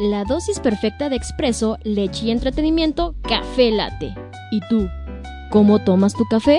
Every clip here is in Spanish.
La dosis perfecta de expreso, leche y entretenimiento, café late. ¿Y tú? ¿Cómo tomas tu café?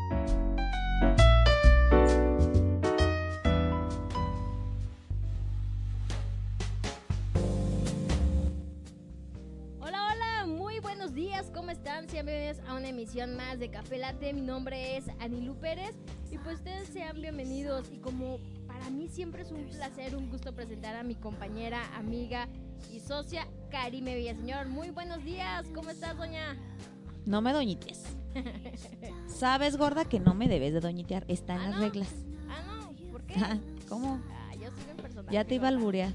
Presentar a mi compañera, amiga y socia, Karime Villaseñor. Muy buenos días, ¿cómo estás, doña? No me doñites. Sabes, gorda, que no me debes de doñitear. Está en Ah, las ¿no? reglas. Ah, no, ¿por qué? Ah, ¿Cómo? Ah, yo sigo en personaje. Ya te iba a alburear.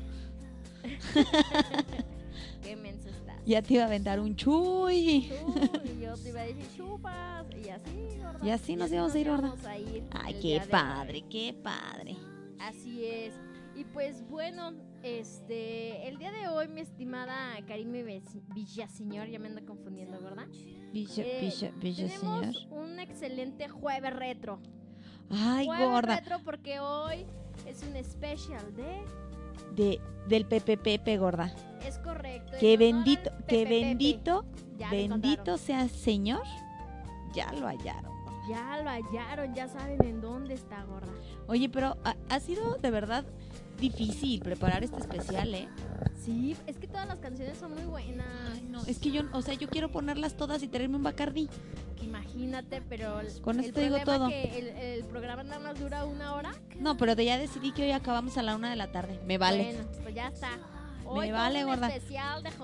Qué mensa estás. Ya te iba a aventar un chuy. Tú, y yo te iba a decir chupas y así, gorda. Y así nos íbamos a ir, gorda. íbamos a ir Ay, qué padre, qué padre. Así es. Y pues bueno, este, el día de hoy, mi estimada Karime Villaseñor, ya me ando confundiendo, ¿verdad? Villa, Eh, villa, villa, señor. tenemos un excelente jueves retro. Ay, jueves gorda. retro porque hoy es un especial de... De, del Pepe Pepe, gorda. Es correcto. Que bendito, que bendito, Ya bendito sea Señor. Ya lo hallaron. Ya lo hallaron, ya saben en dónde está, gorda. Oye, pero ha, ha sido de verdad difícil preparar este especial, ¿eh? Sí, es que todas las canciones son muy buenas. Ay, no, es que yo, o sea, yo quiero ponerlas todas y traerme un Bacardí. Imagínate, pero el, Con el esto digo problema todo. que el, el programa nada más dura una hora. No, pero de ya decidí que hoy acabamos a la una de la tarde. Me vale. Bueno, pues ya está. Hoy Me vale, gorda.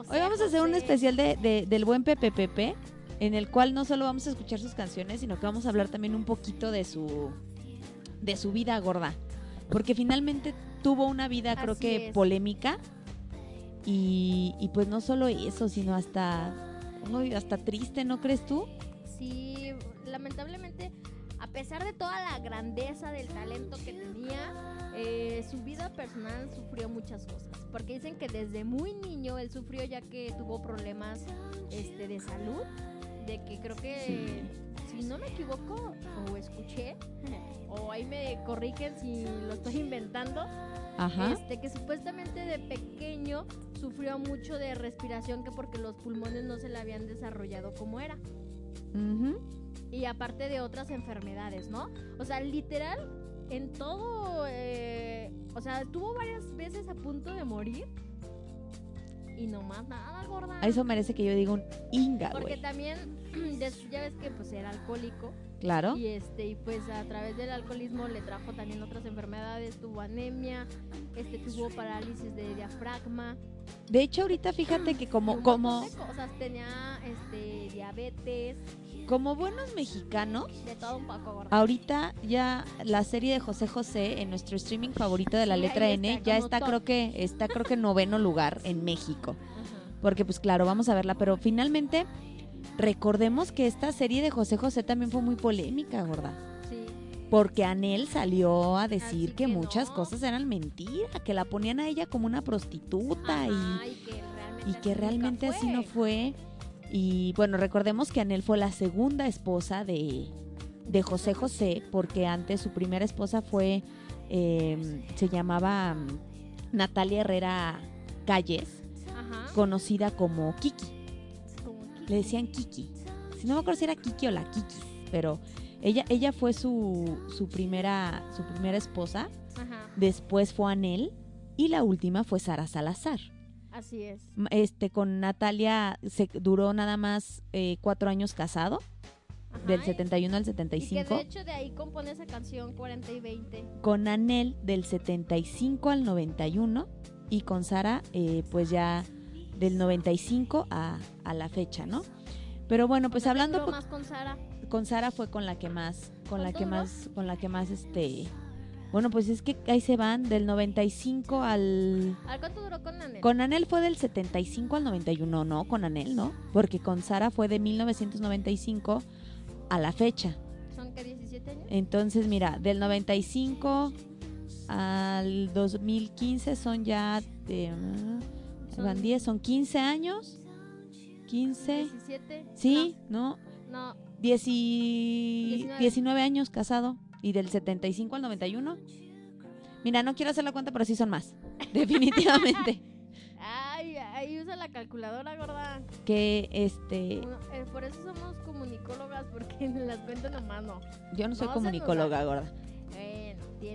Hoy vamos a hacer un especial de, de- del buen Pepe Pepe, en el cual no solo vamos a escuchar sus canciones, sino que vamos a hablar también un poquito de su de su vida gorda, porque finalmente tuvo una vida creo Así que es. polémica y, y pues no solo eso, sino hasta hasta triste, ¿no crees tú? Sí, lamentablemente, a pesar de toda la grandeza del talento que tenía, eh, su vida personal sufrió muchas cosas. Porque dicen que desde muy niño él sufrió ya que tuvo problemas este, de salud. De que creo que, si no me equivoco, o escuché, o ahí me corrigen si lo estoy inventando, Ajá. este, que supuestamente de pequeño sufrió mucho de respiración que porque los pulmones no se le habían desarrollado como era. Y aparte de otras enfermedades, ¿no? O sea, literal, en todo, eh, o sea, estuvo varias veces a punto de morir. Y no más nada, gorda. Eso merece que yo diga un inga, Porque también, ya ves que pues era alcohólico. Claro. Y este, y pues a través del alcoholismo le trajo también otras enfermedades, tuvo anemia, este tuvo parálisis de diafragma, De hecho, ahorita fíjate que como como cosas, tenía este diabetes, como buenos mexicanos de todo un poco gorda. Ahorita ya la serie de José José en nuestro streaming favorito de la letra N ya está top. creo que está creo que en noveno lugar en México. Ajá. Porque pues claro, vamos a verla, pero finalmente recordemos que esta serie de José José también fue muy polémica, gorda. Sí. Porque Anel salió a decir que, que muchas no. cosas eran mentira, que la ponían a ella como una prostituta y Ajá, y que realmente, y que así realmente nunca así no fue. Y bueno, recordemos que Anel fue la segunda esposa de, de José José, porque antes su primera esposa fue, eh, se llamaba mm, Natalia Herrera Calles, Ajá. conocida como Kiki. Le decían Kiki. Si no me acuerdo si era Kiki o la Kiki, pero ella, ella fue su, su, primera, su primera esposa, Ajá. después fue Anel y la última fue Sara Salazar. Así es. Este con Natalia se duró nada más eh, cuatro años casado Ajá, del y- 71 al Y que 75 de hecho de ahí compone esa canción 40 y 20. con Anel del 75 al 91 y con Sara eh, pues ya del 95 a, a la fecha no Pero bueno, pues hablando más con Sara. con Sara fue con la que más, con la ¿Cuánto que más, con la que más este, bueno, pues es que ahí se van del 95 al, ¿A cuánto duró con Anel? con Anel fue del 75 al 91, no, con Anel, ¿no? Porque con Sara fue de 1995 a la fecha. ¿Son que 17 años? Entonces, mira, del 95 al 2015 son ya de, van 10, son 15 años. 15, 17. sí, ¿no? No, no, 10 y 19. 19 años casado y del 75 al 91. Mira, no quiero hacer la cuenta, pero sí son más. Definitivamente. Ay, ahí usa la calculadora, gorda. que este, Uno- eh, por eso somos comunicólogas, porque en las cuentas nomás no. yo no soy No, comunicóloga, gorda.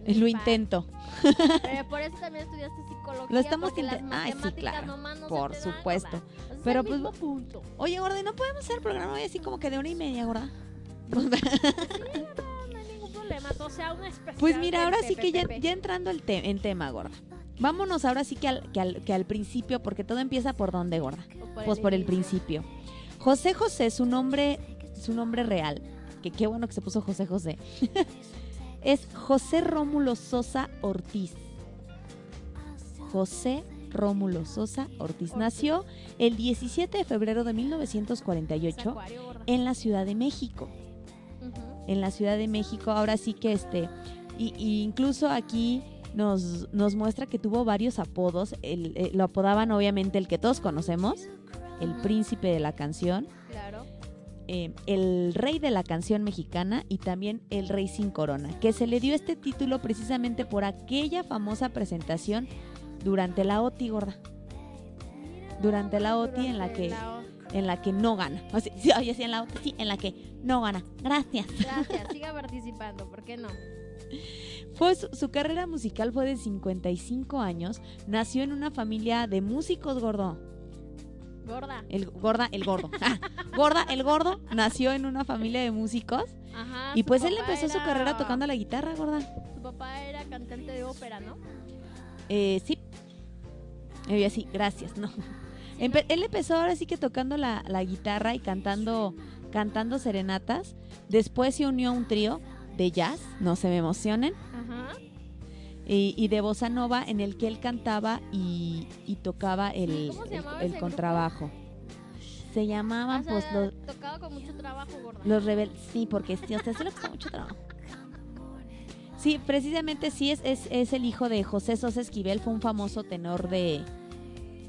Lo intento. Pero por eso también estudiaste psicología. Lo estamos porque las inten- Ay, sí, claro, nomás no por supuesto. O sea, Pero pues, punto. Oye, gorda, ¿y no podemos hacer el programa hoy así como que de una y media, gorda? No, no hay ningún problema. O sea, una especial. Pues mira, ahora sí que ya, entrando el te- en tema, gorda. Vámonos ahora sí que al, que, al, que al principio, porque todo empieza por dónde, gorda. Pues por el principio. José José, su nombre, su nombre real, que qué bueno que se puso José José, es José Rómulo Sosa Ortiz. José Rómulo Sosa Ortiz. Nació el 17 de febrero de Es 1948 acuario, gorda. en la Ciudad de México. En la Ciudad de México, ahora sí que este, y, incluso aquí nos, nos muestra que tuvo varios apodos. Eh, lo apodaban obviamente el que todos conocemos, el príncipe de la canción, Claro. Eh, el rey de la canción mexicana y también el rey sin corona, que se le dio este título precisamente por aquella famosa presentación durante la OTI gorda, Durante la OTI en la que- la en la que no gana. O sea, sí, oye, sí, en la OTI, sí, en la que no gana. Gracias. Gracias, siga participando, ¿por qué no? Fue su, su carrera musical fue de 55 años. Nació en una familia de músicos gordo. Gorda. El gorda, el gordo. Ah, gorda, el gordo. Nació en una familia de músicos. Ajá. y pues él empezó su era- carrera tocando la guitarra, gorda. Su papá era cantante de ópera, ¿no? Eh, sí. Yo así, gracias, no. Empe- él empezó ahora sí que tocando la, la guitarra y cantando, cantando serenatas. Después se unió a un trío de jazz, no se me emocionen, Ajá. Y, y de bossa nova en el que él cantaba y, y tocaba el, ¿Cómo se el- llamaba el ese contrabajo. Se llamaban O sea, pues los, tocaba con mucho trabajo, gorda. los rebeldes. Sí, porque sí, o sea, sí le costó mucho trabajo. Sí, precisamente sí es, es, es el hijo de José Sosa Esquivel, fue un famoso tenor de,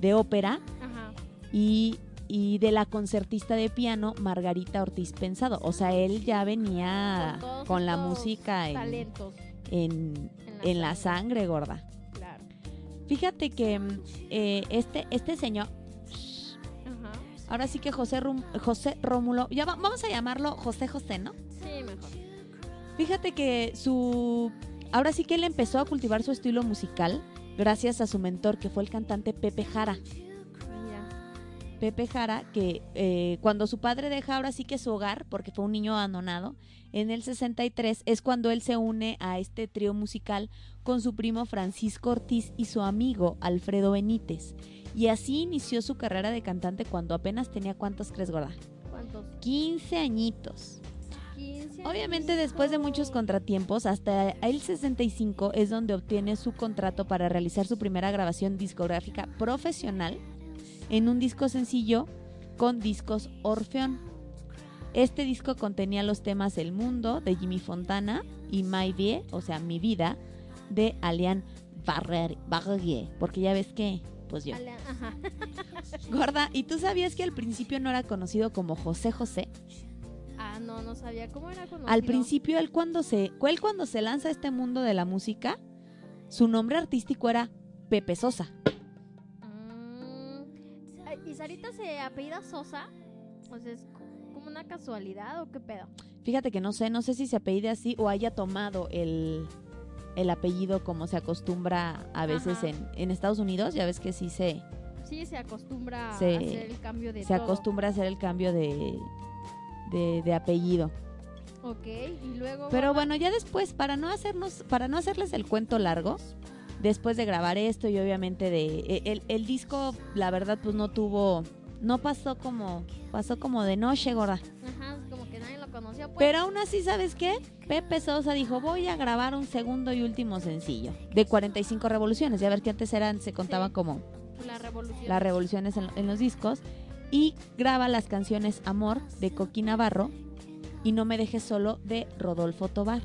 de ópera Ajá. y, y de la concertista de piano Margarita Ortiz Pensado. O sea, él ya venía Con todos con la música en, en la, en la sangre gorda. Claro. Fíjate que eh, este, este señor, Ajá. ahora sí que José, Rum- José Rómulo, ya va- vamos a llamarlo José José, ¿no? Sí, mejor. Fíjate que su. Ahora sí que él empezó a cultivar su estilo musical gracias a su mentor, que fue el cantante Pepe Jara. Pepe Jara, que eh, cuando su padre deja ahora sí que su hogar, porque fue un niño abandonado, en el 63 es cuando él se une a este trío musical con su primo Francisco Ortiz y su amigo Alfredo Benítez. Y así inició su carrera de cantante cuando apenas tenía cuántos crees, gorda? ¿Cuántos? 15 añitos. 15. Obviamente después de muchos contratiempos, hasta el 65 es donde obtiene su contrato para realizar su primera grabación discográfica profesional en un disco sencillo con discos Orfeón. Este disco contenía los temas El Mundo de Jimmy Fontana y My Vie, o sea, Mi Vida, de Alian Barrier, porque ya ves que, pues yo. Ajá. Gorda, ¿y tú sabías que al principio no era conocido como José José? Ah, no, no sabía cómo era conocido. Al principio, él cuando se, él cuando se lanza a este mundo de la música, su nombre artístico era Pepe Sosa. Mm, ay, ¿Y Sarita se apellida Sosa? Sea, ¿es como una casualidad o qué pedo? Fíjate que no sé, no sé si se apellide así o haya tomado el, el apellido como se acostumbra a veces en, en Estados Unidos. Ya ves que sí se, Sí, se acostumbra Se- a hacer el cambio de se todo. acostumbra a hacer el cambio de, de, de apellido. Ok, y luego... Pero bueno, ya después, para no hacernos, para no hacerles el cuento largo, después de grabar esto y obviamente de e- el, el disco, la verdad, pues no tuvo no pasó como, pasó como de noche, gorda. Ajá, como que nadie lo conocía. Pues. Pero aún así, ¿sabes qué? Pepe Sosa dijo, voy a grabar un segundo y último sencillo de 45 revoluciones. Ya ver que antes eran, se contaban Sí. como la revolución. las revoluciones en, en los discos. Y graba las canciones Amor de Coqui Navarro y No me dejes solo de Rodolfo Tobar.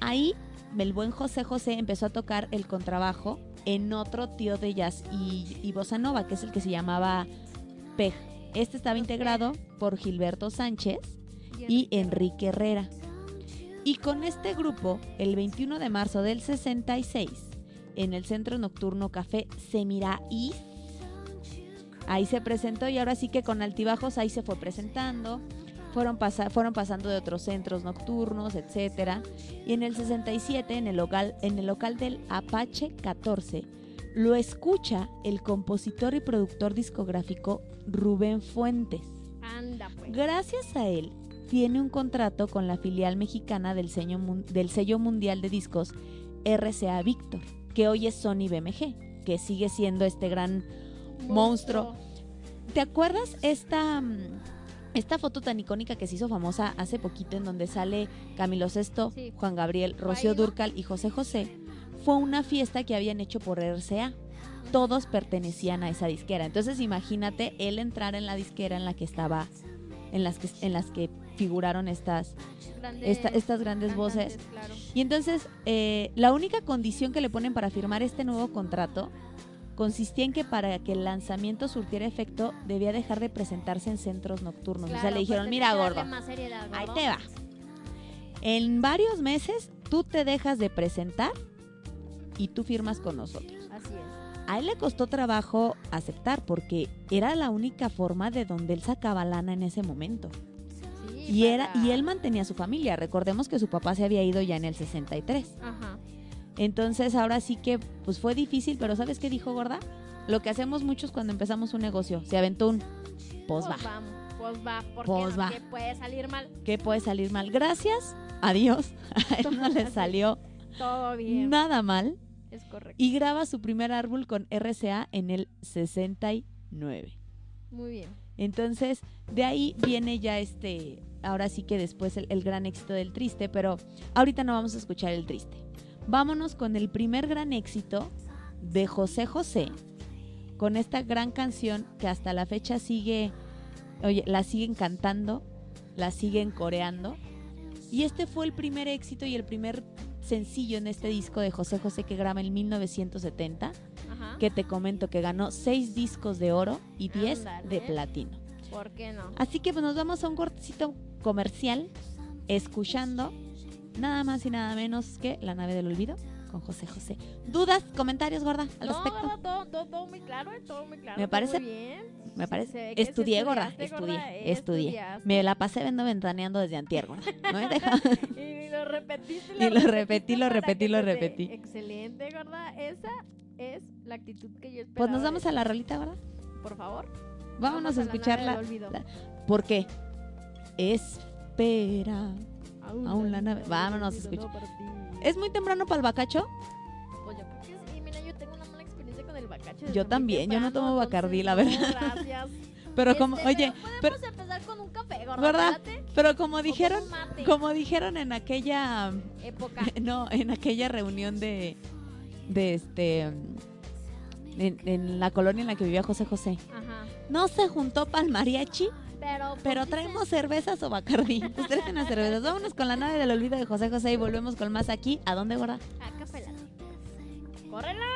Ahí el buen José José empezó a tocar el contrabajo en otro tío de jazz y, y bossa nova, que es el que se llamaba Pej. Este estaba integrado por Gilberto Sánchez y Enrique Herrera. Y con este grupo, el 21 de marzo del 66, en el Centro Nocturno Café Semiraí, ahí se presentó y ahora sí que con altibajos ahí se fue presentando. Fueron, pasa- fueron pasando de otros centros nocturnos, etcétera. Y en el 67, en el local, en el local del Apache 14, lo escucha el compositor y productor discográfico Rubén Fuentes. Anda, pues. Gracias a él, tiene un contrato con la filial mexicana del sello, del sello mundial de discos RCA Victor, que hoy es Sony BMG, que sigue siendo este gran monstruo. ¿Te acuerdas esta, mm, esta foto tan icónica que se hizo famosa hace poquito en donde sale Camilo Sesto, Sí. Juan Gabriel, Rocío. Durcal y José José? Fue una fiesta que habían hecho por RCA. Todos pertenecían a esa disquera. Entonces imagínate él entrar en la disquera en la que estaba, en las que, en las que figuraron estas, Grandes esta- estas grandes voces. claro. Y entonces, eh, la única condición que le ponen para firmar este nuevo contrato consistía en que para que el lanzamiento surtiera efecto debía dejar de presentarse en centros nocturnos. o sea, le dijeron, pues mira, gordo, ahí te va. En varios meses tú te dejas de presentar y tú firmas con nosotros. Así es. A él le costó trabajo aceptar porque era la única forma de donde él sacaba lana en ese momento. Sí, Y, era, y él mantenía a su familia. Recordemos que su papá se había ido ya en el 63. Ajá. Entonces ahora sí que pues fue difícil, pero ¿sabes qué dijo Gorda? Lo que hacemos muchos cuando empezamos un negocio, se aventó un pues va, porque Pues no, puede salir mal. ¿qué puede salir mal? Gracias a Dios, a él no le salió Todo bien. nada mal Es correcto. y graba su primer árbol con RCA en el 69. Muy bien. Entonces, de ahí viene ya este, ahora sí que después el, el gran éxito del triste, pero ahorita no vamos a escuchar el triste. Vámonos con el primer gran éxito de José José, con esta gran canción que hasta la fecha sigue, oye, la siguen cantando, la siguen coreando. Y este fue el primer éxito y el primer sencillo en este disco de José José que graba en 1970 Ajá. que te comento que ganó 6 discos de oro y 10 de platino. ¿Por qué no? Así que pues, nos vamos a un cortecito comercial escuchando nada más y nada menos que La nave del olvido con José José. ¿Dudas, comentarios, gorda, al no, respecto? gorda, todo, todo, todo muy claro, eh, todo muy claro. Me parece- Muy bien. Me parece. Estudié, gorda, estudié, eh, estudié. Me la pasé vendo ventaneando desde antier, gorda. No me deja. Y lo repetiste. Y lo repetí, lo repetí, lo repetí. Excelente, gorda. Esa es la actitud que yo esperaba. Pues nos vamos a la rolita, gorda. Por favor. Vámonos a escucharla. la- ¿Por qué? Espera. Aún la nave- vámonos, escucha. ¿Es muy temprano para el bacacho? Pues yo creo que sí. Mira, yo tengo una mala experiencia con el bacacho. Yo también, yo no tomo Bacardí, la entonces, verdad. no, gracias. Pero como, Este, oye, pero podemos empezar con un café. ¿Verdad? pero como dijeron, como dijeron en aquella, Época. no, en aquella reunión de, de este, en, en la colonia en la que vivía José José, Ajá. no se juntó para el mariachi, Pero, traemos cervezas o bacardí. Pues traen unas cervezas. Vámonos con la nave del olvido de José José y volvemos con más aquí. ¿A dónde, gorda? A café latte. ¡Córrela!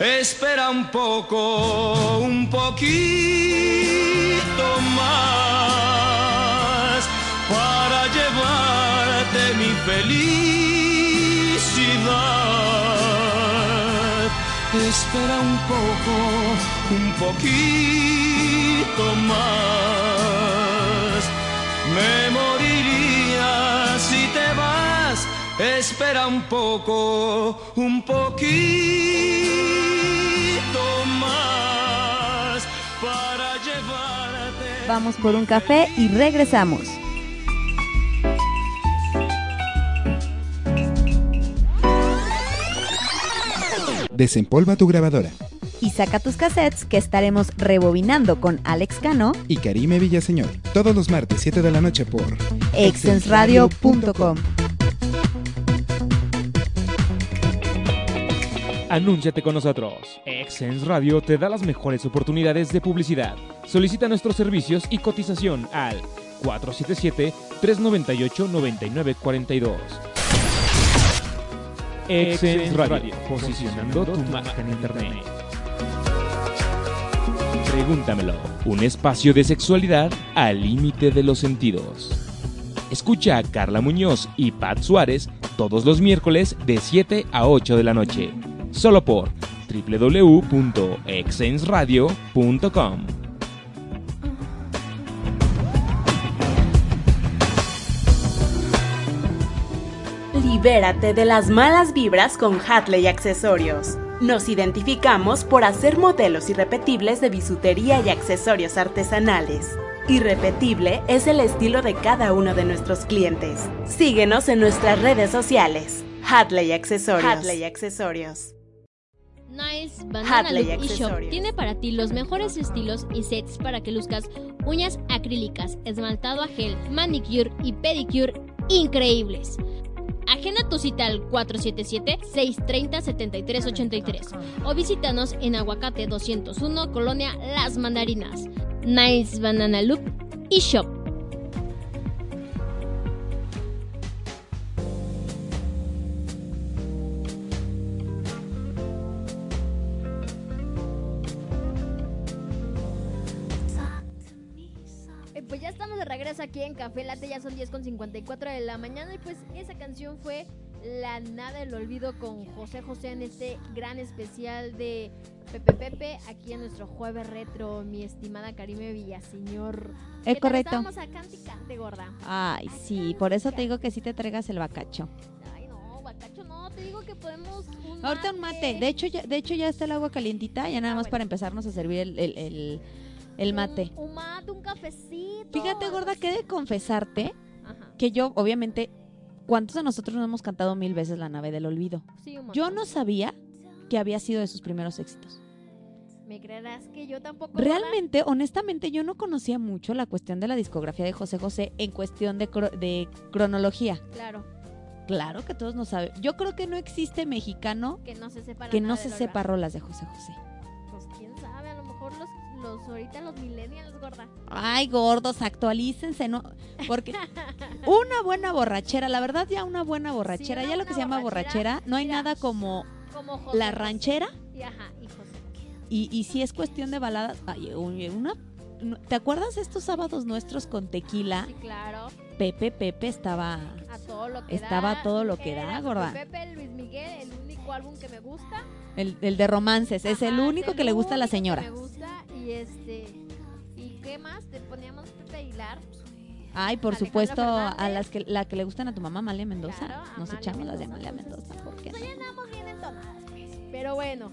Espera un poco, un poquito más para llevarte mi felicidad. Espera un poco, un poquito más. Me moriría si te vas. Espera un poco, un poquito Vamos por un café y regresamos. Desempolva tu grabadora Y saca tus cassettes que estaremos rebobinando con Alex Cano, y Karime Villaseñor todos los martes 7 de la noche por exensradio.com. Anúnciate con nosotros. Exens Radio te da las mejores oportunidades de publicidad. Solicita nuestros servicios y cotización al 477-398-9942. Exens Radio, posicionando tu marca en Internet. Pregúntamelo, un espacio de sexualidad al límite de los sentidos. Escucha a Carla Muñoz y Pat Suárez todos los miércoles de 7 a 8 de la noche, solo por www.exensradio.com. Libérate de las malas vibras con Hatley Accesorios. Nos identificamos por hacer modelos irrepetibles de bisutería y accesorios artesanales. Irrepetible es el estilo de cada uno de nuestros clientes. Síguenos en nuestras redes sociales. Hatley Accesorios. Hatley Accesorios. Nice Banana Look eShop Accesorios. tiene para ti los mejores estilos y sets para que luzcas uñas acrílicas, esmaltado a gel, manicure y pedicure increíbles. Agenda tu cita al 477-630-7383 o visítanos en Aguacate 201, Colonia Las Mandarinas. Nice Banana Look eShop. Eh, aquí en Café Latte, ya son 10 con 54 de la mañana y pues esa canción fue La Nada del Olvido con José José en este gran especial de Pepe Pepe aquí en nuestro jueves retro, mi estimada Karime Villaseñor. Es correcto. Estábamos a cante y cante, gorda. Ay, sí, por eso te digo que sí te traigas el bacacho. Ay, no, bacacho, no, te digo que podemos un Ahorita un mate. De hecho, ya, de hecho ya está el agua calientita, ya nada Ah, más bueno. para empezarnos a servir el, el, el- el mate. Un, un mate, un cafecito. Fíjate, gorda, que de confesarte Ajá, que yo, obviamente, ¿cuántos de nosotros no hemos cantado mil veces La nave del olvido? sí, un Yo no sabía que había sido de sus primeros éxitos. ¿Me creerás que yo tampoco? Realmente, honestamente, yo no conocía mucho la cuestión de la discografía de José José en cuestión de, cro- de cronología. Claro, Claro que todos no saben. Yo creo que no existe mexicano que no se sepa la que no se sepa rolas de José José. Los, ahorita los millennials, gorda. Ay, gordos, actualícense, ¿no? Porque una buena borrachera, la verdad ya una buena borrachera, Sí, ya lo que se llama borrachera, borrachera, no hay mira, nada como Como José la ranchera Y ajá, y José. y, y si es cuestión de baladas, ay, un- una... ¿Te acuerdas estos sábados nuestros con tequila? Sí, claro, Pepe, Pepe estaba... a todo lo que Estaba da. todo lo que da, gorda. Pepe Luis Miguel, el único álbum que me gusta. El, el de romances, es el único el que le gusta a la único que señora. Me gusta y este y qué más te poníamos Pepe Aguilar. Ay, por supuesto, a las que la que le gustan a tu mamá, Amalia Mendoza. Claro, Nos Amalia echamos las de Amalia Mendoza, ¿por qué no? ya andamos bien entonadas, pues. Pero bueno,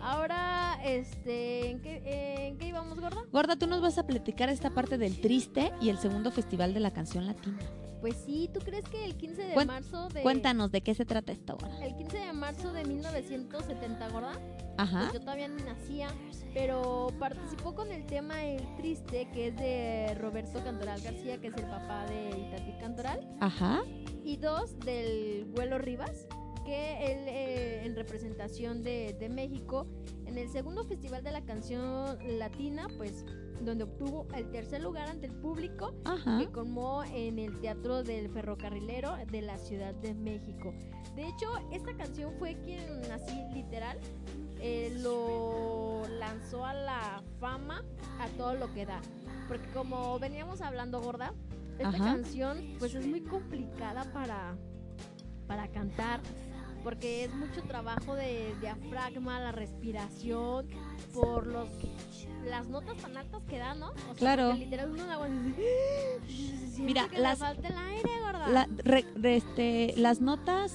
ahora este ¿en qué, en qué íbamos, gorda? Gorda, tú nos vas a platicar esta parte del triste y el segundo festival de la canción latina. Pues sí, ¿tú crees que el 15 de marzo de Cuéntanos de qué se trata esto, gorda. el 15 de marzo de 1970, gorda? Ajá. Pues yo todavía ni nacía, pero participó con el tema El Triste, que es de Roberto Cantoral García, que es el papá de Itati Cantoral, Ajá. y dos del Vuelo Rivas, que él eh, en representación de, de México, en el segundo festival de la canción latina, pues donde obtuvo el tercer lugar ante el público, Ajá. que colmó en el Teatro del Ferrocarrilero de la Ciudad de México. De hecho, esta canción fue quien, así literal, eh, lo lanzó a la fama a todo lo que da. Porque como veníamos hablando, gorda, esta Ajá. canción pues es muy complicada para, para cantar. Porque es mucho trabajo de diafragma, la respiración, por los las notas tan altas que da, ¿no? O sea, Claro. literal uno la Mira, "Siento que las- falta el aire, gorda. La- re- re- este, las notas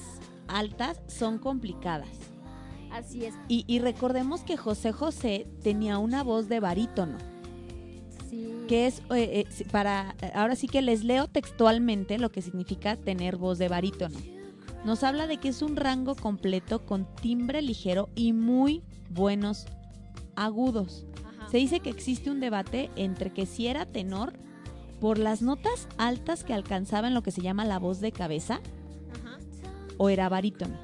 altas son complicadas. Así es. Y, y recordemos que José José tenía una voz de barítono, Sí. que es eh, eh, para, ahora sí que les leo textualmente lo que significa tener voz de barítono. Nos habla de que es un rango completo con timbre ligero y muy buenos agudos. Ajá. Se dice que existe un debate entre que si era tenor por las notas altas que alcanzaba en lo que se llama la voz de cabeza Ajá. o era barítono.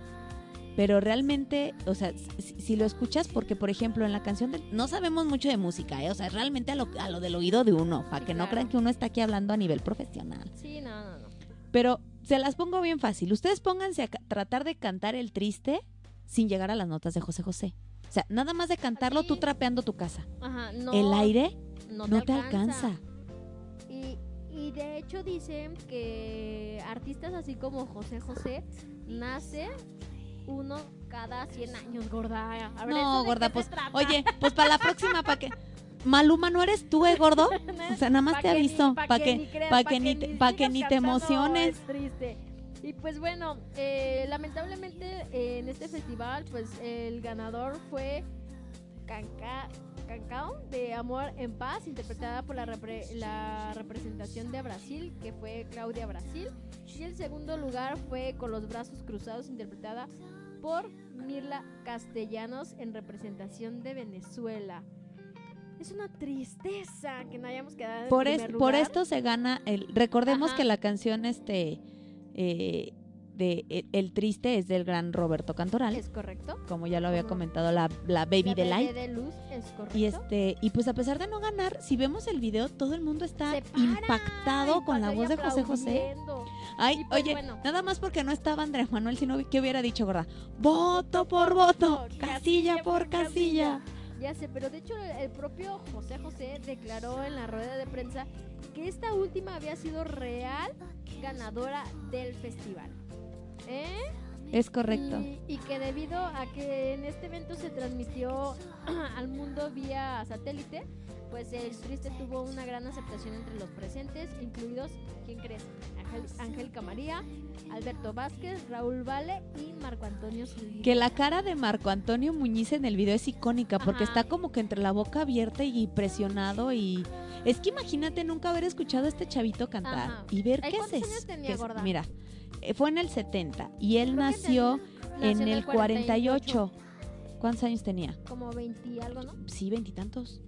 Pero realmente, o sea, si, si lo escuchas, porque por ejemplo en la canción de, no sabemos mucho de música, ¿eh? o sea, realmente a lo, a lo del oído de uno, para Sí, que no crean que uno está aquí hablando a nivel profesional. Sí, no, no, no. Pero se las pongo bien fácil. Ustedes pónganse a tratar de cantar el triste sin llegar a las notas de José José. O sea, nada más de cantarlo tú trapeando tu casa. Ajá. No, el aire no no, te, te alcanza. Y, y de hecho dicen que artistas así como José José nace uno cada 100 años, gorda. A ver, ¿eso No, gorda, pues, oye, pues para la próxima, para que... Maluma, ¿no eres tú, eh, gordo? O sea, nada más Pa' te que aviso, pa' para que ni que, que ni, pa' que sigas ni te emociones. Es triste. Y pues bueno, eh, lamentablemente eh, en este festival, pues el ganador fue Canca, Cancao de Amor en Paz, interpretada por la, repre- la representación de Brasil, que fue Claudia Brasil. Y el segundo lugar fue Con los brazos cruzados, interpretada por Mirla Castellanos en representación de Venezuela. Es una tristeza que no hayamos quedado en Por, primer es- por lugar. esto se gana el... Recordemos Ajá. que la canción este eh, de el, El Triste es del gran Roberto Cantoral, Es correcto. como ya lo había comentado la, la Baby de Light. de luz es correcto. Y este y pues a pesar de no ganar, si vemos el video, todo el mundo está impactado con la voz de José José. Ay, pues oye, bueno. nada más porque no estaba Andrés Manuel, sino que hubiera dicho, gorda, voto por voto, casilla por casilla. Ya sé, pero de hecho el propio José José declaró en la rueda de prensa que esta última había sido real ganadora del festival. ¿Eh? Es correcto. Y, y que debido a que en este evento se transmitió al mundo vía satélite, pues el triste tuvo una gran aceptación entre los presentes, incluidos, ¿quién crees? Ángel, Angélica María, Alberto Vázquez, Raúl Vale y Marco Antonio Solís. Que la cara de Marco Antonio Muñiz en el video es icónica porque Ajá. está como que entre la boca abierta y presionado y es que imagínate nunca haber escuchado a este chavito cantar Ajá. y ver qué ¿cuántos es. años tenía, qué es- gorda? Mira, fue en el 70 y él nació Nació en el 48. ¿Cuántos años tenía? Como 20 y algo, ¿no? Sí, veintitantos.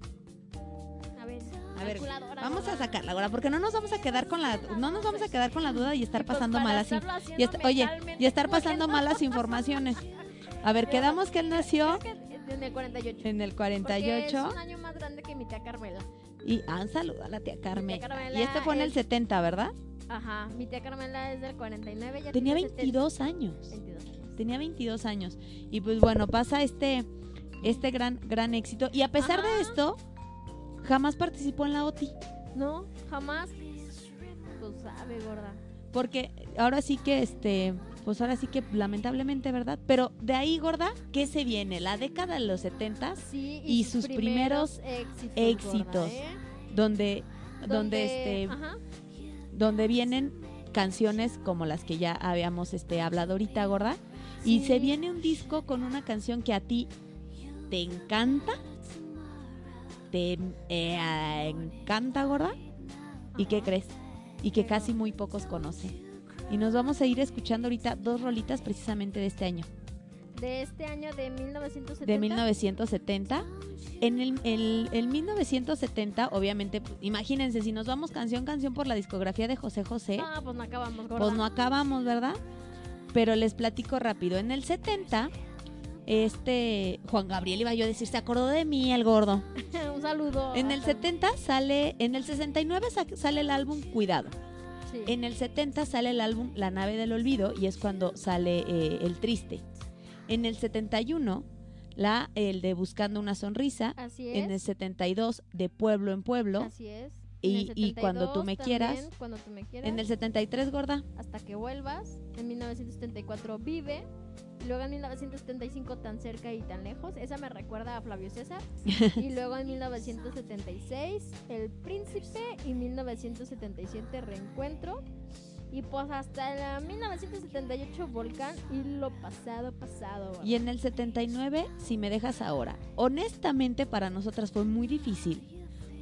A ver, A ver, vamos a sacarla ahora porque no nos vamos a quedar con la no nos vamos a quedar con la duda y estar pues pasando malas y est- oye, y estar pasando malas informaciones. A ver, quedamos que él nació en el 48. en el Porque 48 es un año más grande que mi tía Carmela. y ah, un saludo a la tía. Carmela Y este fue en el es- 70, ¿verdad? Ajá, mi tía Carmela es del 49. Ya Tenía tiene 22 años. 22 años. Tenía 22 años. Y pues bueno, pasa este este gran gran éxito y a pesar de Ajá. esto jamás participó en la OTI. No, jamás. Pues sabe, gorda. Porque ahora sí que, este, pues ahora sí que lamentablemente, ¿verdad? Pero de ahí, gorda, ¿qué se viene? La década de los 70 Sí, Y sus primeros éxitos. éxitos. gorda, ¿eh? donde, donde, este, Ajá. Donde vienen canciones como las que ya habíamos este, hablado ahorita, gorda. Y se viene un disco con una canción que a ti te encanta. Te eh, encanta, gorda. ¿Y qué crees? Y que casi muy pocos conocen. Y nos vamos a ir escuchando ahorita dos rolitas precisamente de este año, De este año de 1970. de 1970. En el, el- el 1970, obviamente, imagínense, si nos vamos canción, canción por la discografía de José José, Ah, pues no acabamos, gorda. pues no acabamos, ¿verdad? Pero les platico rápido. En el 70, este Juan Gabriel iba yo a decir, se acordó de mí el gordo. un saludo. En el hasta- 70 sale, en el 69 sa- sale el álbum Cuidado. Sí. En el 70 sale el álbum La nave del olvido y es cuando sale eh, El triste. En el 71 la el de Buscando una sonrisa. Así es. En el 72 de Pueblo en Pueblo. Así es. Y- y Cuando tú 72 me también, quieras. Cuando tú me quieras. En el 73 gorda. Hasta que vuelvas. En 1974 Vive. Y luego en 1975 Tan cerca y tan lejos. Esa me recuerda a Flavio César. y luego en 1976 El Príncipe. Y 1977 Reencuentro. Y pues hasta el 1978 Volcán y lo pasado, pasado. Y en el 79, si me dejas ahora. Honestamente, para nosotras fue muy difícil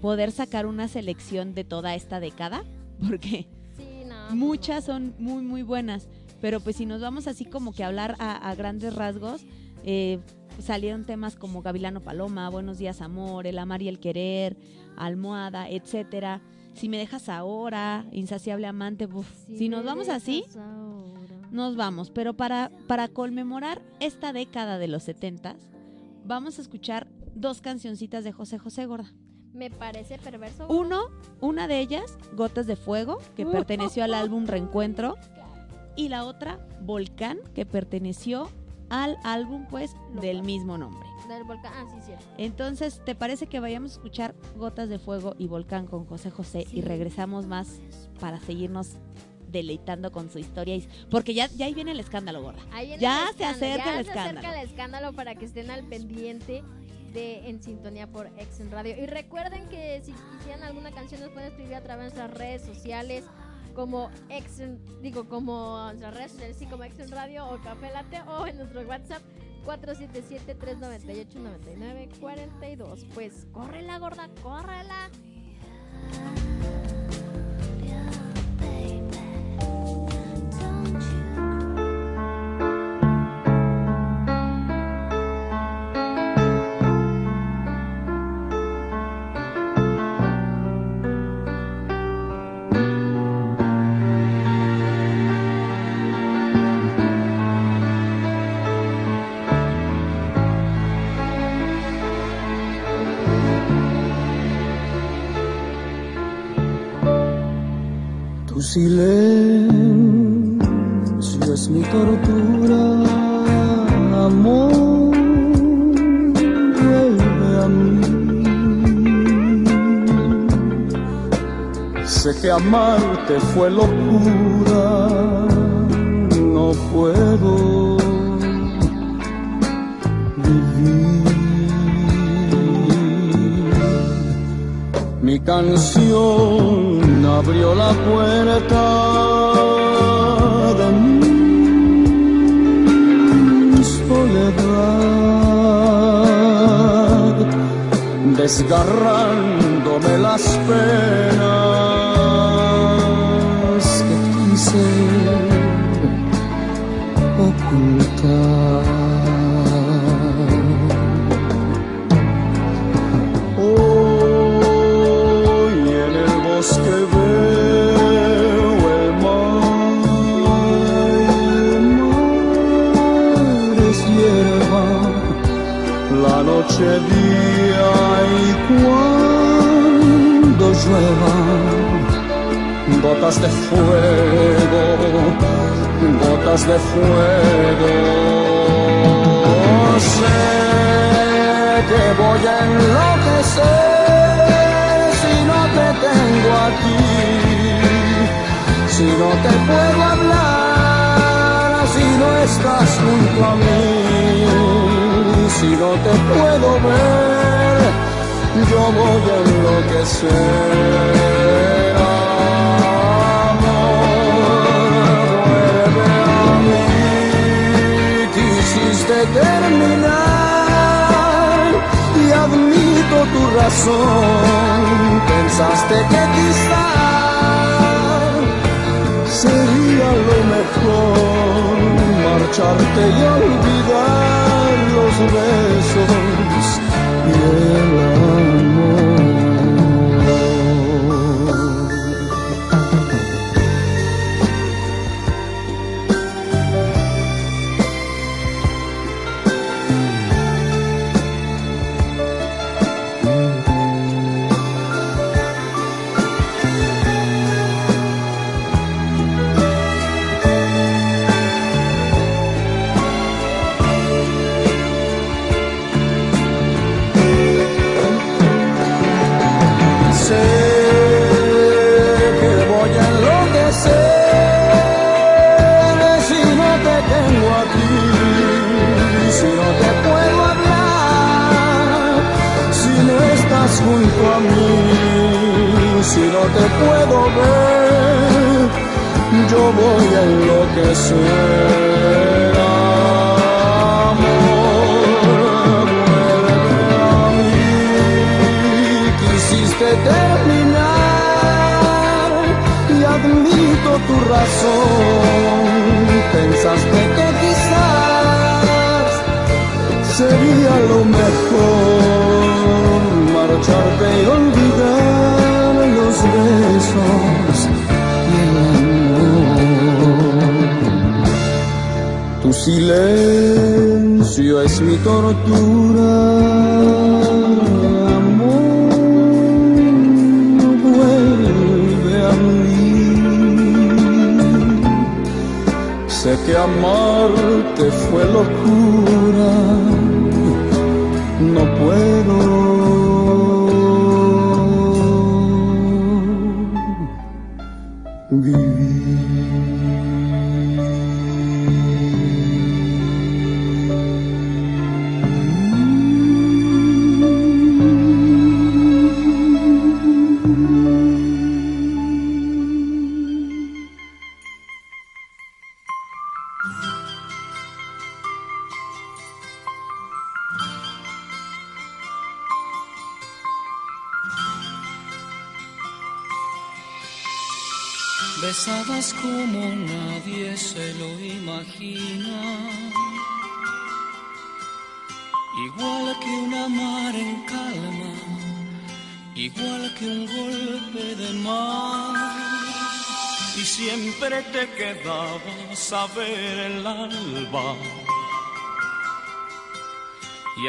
poder sacar una selección de toda esta década, porque Sí, no, pues muchas son muy, muy buenas. Pero pues si nos vamos así como que a hablar a, a grandes rasgos, eh, salieron temas como Gavilano Paloma, Buenos días amor, El amar y el querer, Almohada, etcétera. Si me dejas ahora, Insaciable amante, uf, si nos vamos así, ahora. nos vamos, pero para, para conmemorar esta década de los 70 vamos a escuchar dos cancioncitas de José José Gorda. Me parece perverso. Uno, una de ellas, Gotas de Fuego, que perteneció al álbum Reencuentro, y la otra, Volcán, que perteneció al álbum pues del mismo nombre. Del volcán. Ah, sí, cierto. Entonces, ¿te parece que vayamos a escuchar Gotas de Fuego y Volcán con José José y Sí. regresamos más para seguirnos deleitando con su historia? Porque ya, ya ahí viene el escándalo, gorda. Ahí Ya el se acerca ya el se escándalo. acerca el escándalo para que estén al pendiente de En Sintonía por Exen Radio. Y recuerden que si quisieran alguna canción nos pueden escribir a través de nuestras redes sociales como Exen, digo, como nuestras redes sociales, sí, como Exen Radio o Café Latte o en nuestro WhatsApp 477-398-9942. Pues córrela, gorda, córrela. silencio es mi tortura, amor, vuelve a mí. Sé que amarte fue locura, no puedo vivir. Mi canción abrió la puerta de mi soledad, desgarrándome las penas gotas de fuego, gotas de fuego. Sé que voy a enloquecer si no te tengo aquí, si no te puedo hablar, si no estás junto a mí, si no te puedo ver, yo voy a enloquecer. Terminar y admito tu razón. Pensaste que quizás sería lo mejor marcharte y olvidar los besos y el amor. Puedo ver, yo voy a enloquecer. Amor, vuelve a mí quisiste terminar y admito tu razón. Pensaste que quizás sería lo mejor marcharte y olvidar besos y el amor. Tu silencio es mi tortura. Sé que amarte fue locura,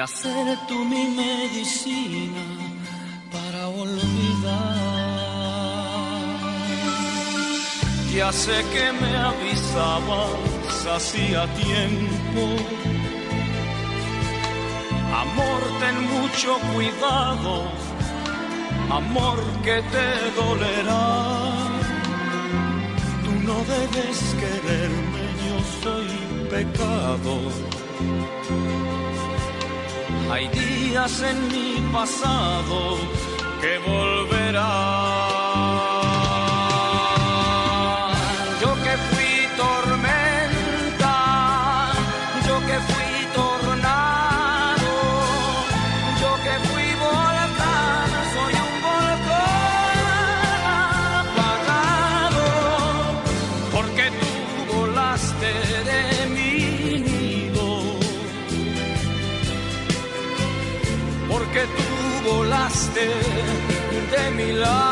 y hacer tú mi medicina para olvidar. Ya sé que me avisabas hacía tiempo. Amor, ten mucho cuidado, amor que te dolerá. Tú no debes quererme, yo soy pecado. Hay días en mi pasado que volverán de mi lado.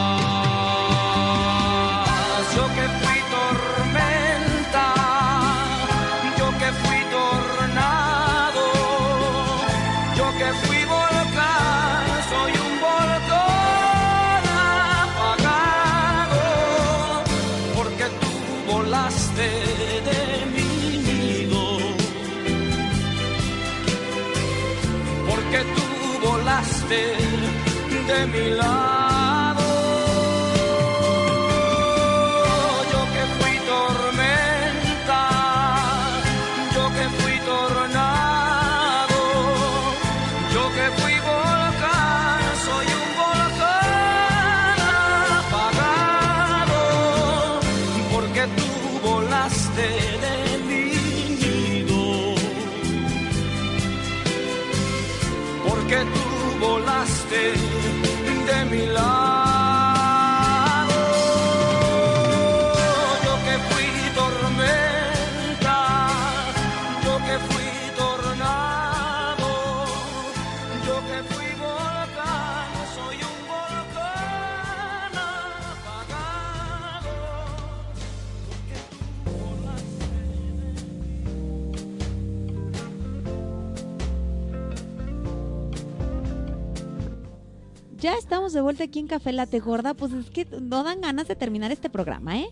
Estamos de vuelta aquí en Café Late Gorda. Pues es que no dan ganas de terminar este programa, ¿eh?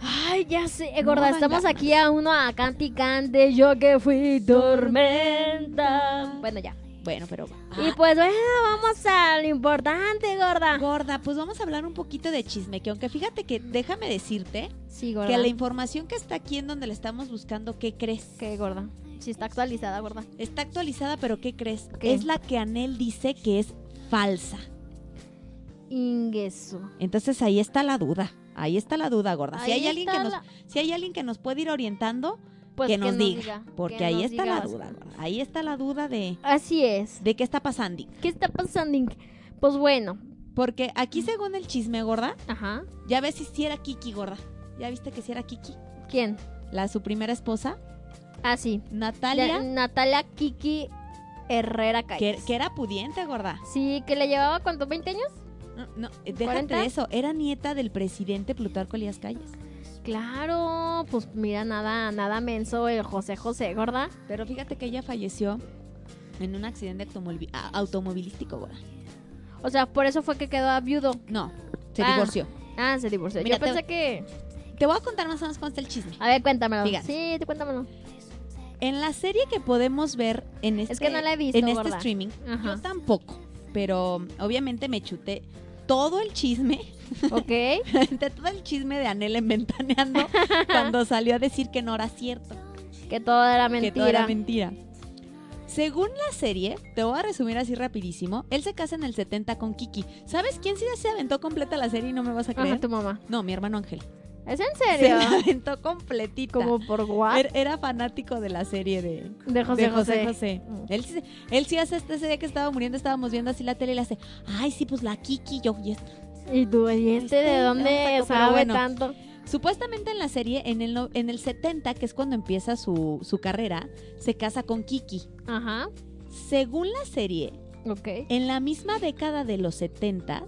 Ay, ya sé, gorda, estamos ganas. aquí a uno a canti cante, yo que fui tormenta. Bueno, ya. Bueno, pero. Y Ah, pues bueno, vamos a lo importante, gorda. gorda, pues vamos a hablar un poquito de chisme. Que aunque fíjate que déjame decirte Sí, gorda. que la información que está aquí en donde la estamos buscando, ¿qué crees? ¿Qué, gorda? Sí, está actualizada, gorda. Está actualizada, pero ¿qué crees? ¿Qué? Es la que Anel dice que es falsa. Ingueso. Entonces ahí está la duda. Ahí está la duda, gorda. si hay alguien que nos, si hay alguien que nos puede ir orientando, Pues que nos diga, diga, porque que ahí nos está diga la duda, gorda. Ahí está la duda de Así es. de qué está pasando. ¿Qué está pasando? Pues bueno, Porque aquí según el chisme, gorda, ajá. ya ves si sí era Kiki, gorda. ¿Ya viste que sí era Kiki? ¿Quién? La su primera esposa, Ah, sí. Natalia, De- Natalia Kiki Herrera que, Calles. que era pudiente, gorda. Sí, que le llevaba cuánto, 20 años? No, no, eh, déjate 40? de eso, era nieta del presidente Plutarco Elías Calles. Claro, pues mira, nada, nada menso el José José, gorda. Pero fíjate que ella falleció en un accidente automovilístico, gorda. O sea, por eso fue que quedó viudo. No, se Ah. divorció. Ah, se divorció. Mira, Yo pensé te- que... Te voy a contar más o menos cómo está el chisme. A ver, cuéntamelo. Fíjate. Sí, tú cuéntamelo. En la serie que podemos ver en este, que no la he visto, en este streaming, Ajá. yo tampoco, pero obviamente me chuté todo el chisme, Ok. de todo el chisme de Anel en Ventaneando cuando salió a decir que no era cierto, que todo era mentira. que todo era mentira. Según la serie, te voy a resumir así rapidísimo, él se casa en el 70 con Kiki. ¿Sabes quién sí se aventó completa la serie y no me vas a creer? Ajá, tu mamá. No, mi hermano Ángel. ¿Es en Se serio? la aventó completita. Como por what? Era, era fanático de la serie de, de José de José José. José. Mm. Él, sí- él sí hace este ese día que estaba muriendo, estábamos viendo así la tele y le hace, ay, sí, pues la Kiki, yo, y es- ¿Y tú, y este de Este, dónde pero sabe bueno. tanto? Supuestamente en la serie, en el, no- en el 70, que es cuando empieza su, su carrera, se casa con Kiki. Ajá. Según la serie, Ok. en la misma década de los 70,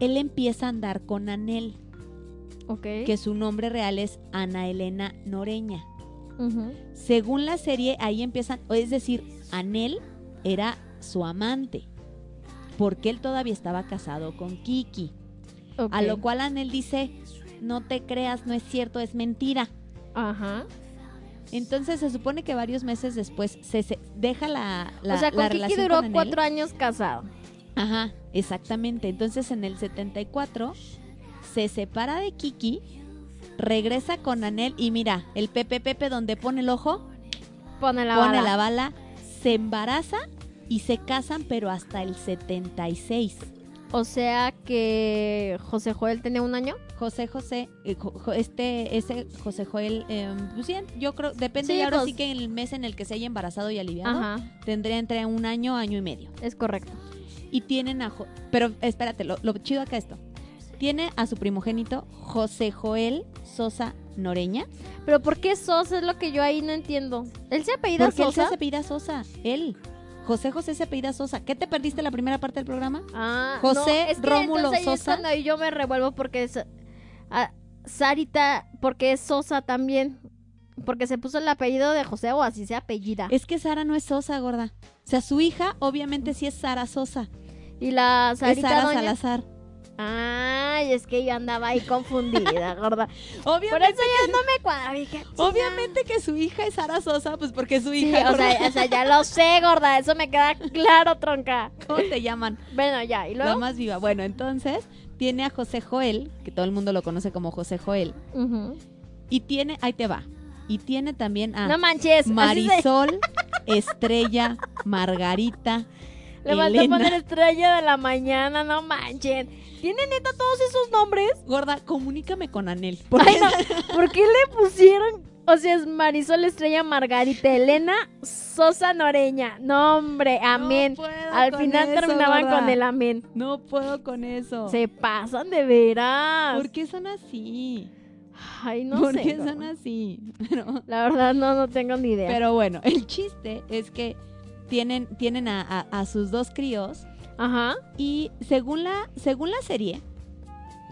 él empieza a andar con Anel, Que su nombre real es Ana Elena Noreña. Según la serie, ahí empiezan, es decir, Anel era su amante, porque él todavía estaba casado con Kiki. A lo cual Anel dice, no te creas, no es cierto, es mentira. Ajá. Entonces se supone que varios meses después se, se- deja la, la, o sea, la con Kiki relación duró con Anel. cuatro años casado. Ajá, exactamente. Entonces en el 74 se separa de Kiki, regresa con Anel y mira, el Pepe Pepe donde pone el ojo, Pone la pone bala. la bala, se embaraza y se casan, pero hasta el 76. O sea que José Joel tenía un año. José José, eh, jo- este, ese José Joel, eh, pues bien, yo creo, depende Sí, y ahora pues- sí que el mes en el que se haya embarazado y aliviado, Ajá. tendría entre un año, año y medio. Es correcto. Y tienen a, Jo- pero espérate, lo, lo chido acá esto, tiene a su primogénito José Joel Sosa Noreña, Pero ¿por qué Sosa es lo que yo ahí no entiendo? ¿Él se apellida porque él Sosa? se apellida Sosa, él. José José se apellida Sosa. ¿Qué te perdiste la primera parte del programa? Ah, José no, es que Rómulo es Sosa. cuando yo me revuelvo porque es ah, Sarita, porque es Sosa también. Porque se puso el apellido de José o así se apellida. Es que Sara no es Sosa, gorda. O sea, su hija obviamente sí es Sara Sosa. y la Es Sarita Sara doña- Salazar. Ay, es que yo andaba ahí confundida, gorda. Por Obviamente, eso ya no me cuadra. dije, obviamente que su hija es Sara Sosa, pues porque su Sí, hija. o sea, o sea, ya lo sé, gorda. Eso me queda claro, tronca. ¿Cómo te llaman? Bueno, ya. ¿Y La luego? más viva. Bueno, entonces tiene a José Joel, que todo el mundo lo conoce como José Joel. Y tiene, ahí te va. Y tiene también a No manches. se- Marisol, Estrella, Margarita, Le faltó poner estrella de la mañana, no manchen. ¿Tiene neta todos esos nombres? Gorda, comunícame con Anel. Ay, no, ¿Por qué le pusieron? O sea, es Marisol Estrella Margarita Elena Sosa Noreña. No, hombre, amén. puedo Al final eso, terminaban gorda. con el amén. No puedo con eso. Se pasan de veras. ¿Por qué son así? Ay, no ¿Por sé. qué gorda. son así? Pero, La verdad, no, no tengo ni idea. pero bueno, el chiste es que tienen, tienen a, a- a sus dos críos Ajá. y según la, según la serie,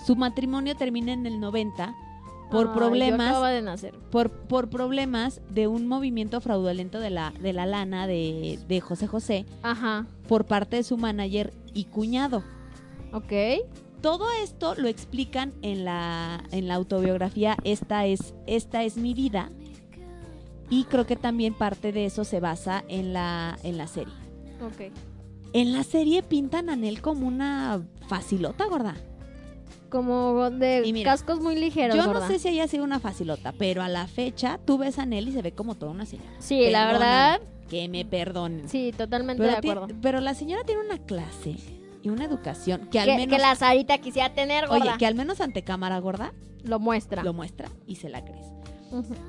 su matrimonio termina en el 90 por yo problemas de nacer. por, por problemas de un movimiento fraudulento de la, de la lana de, de José José Ajá. por parte de su manager y cuñado. Ok. Todo esto lo explican en la, en la autobiografía Esta es, Esta es mi vida. Y creo que también parte de eso se basa en la, en la serie. Ok. En la serie pintan a Anel como una facilota, gorda. Como de mira, cascos muy ligeros, Yo no sé si haya sido una facilota, pero a la fecha tú ves a Anel y se ve como toda una señora. Sí, la verdad. Que me perdonen. Sí, totalmente pero, de acuerdo. pero la señora tiene una clase y una educación que al menos... que la Sarita quisiera tener, gorda. Oye, que al menos ante cámara gorda Lo muestra. lo muestra y se la crees.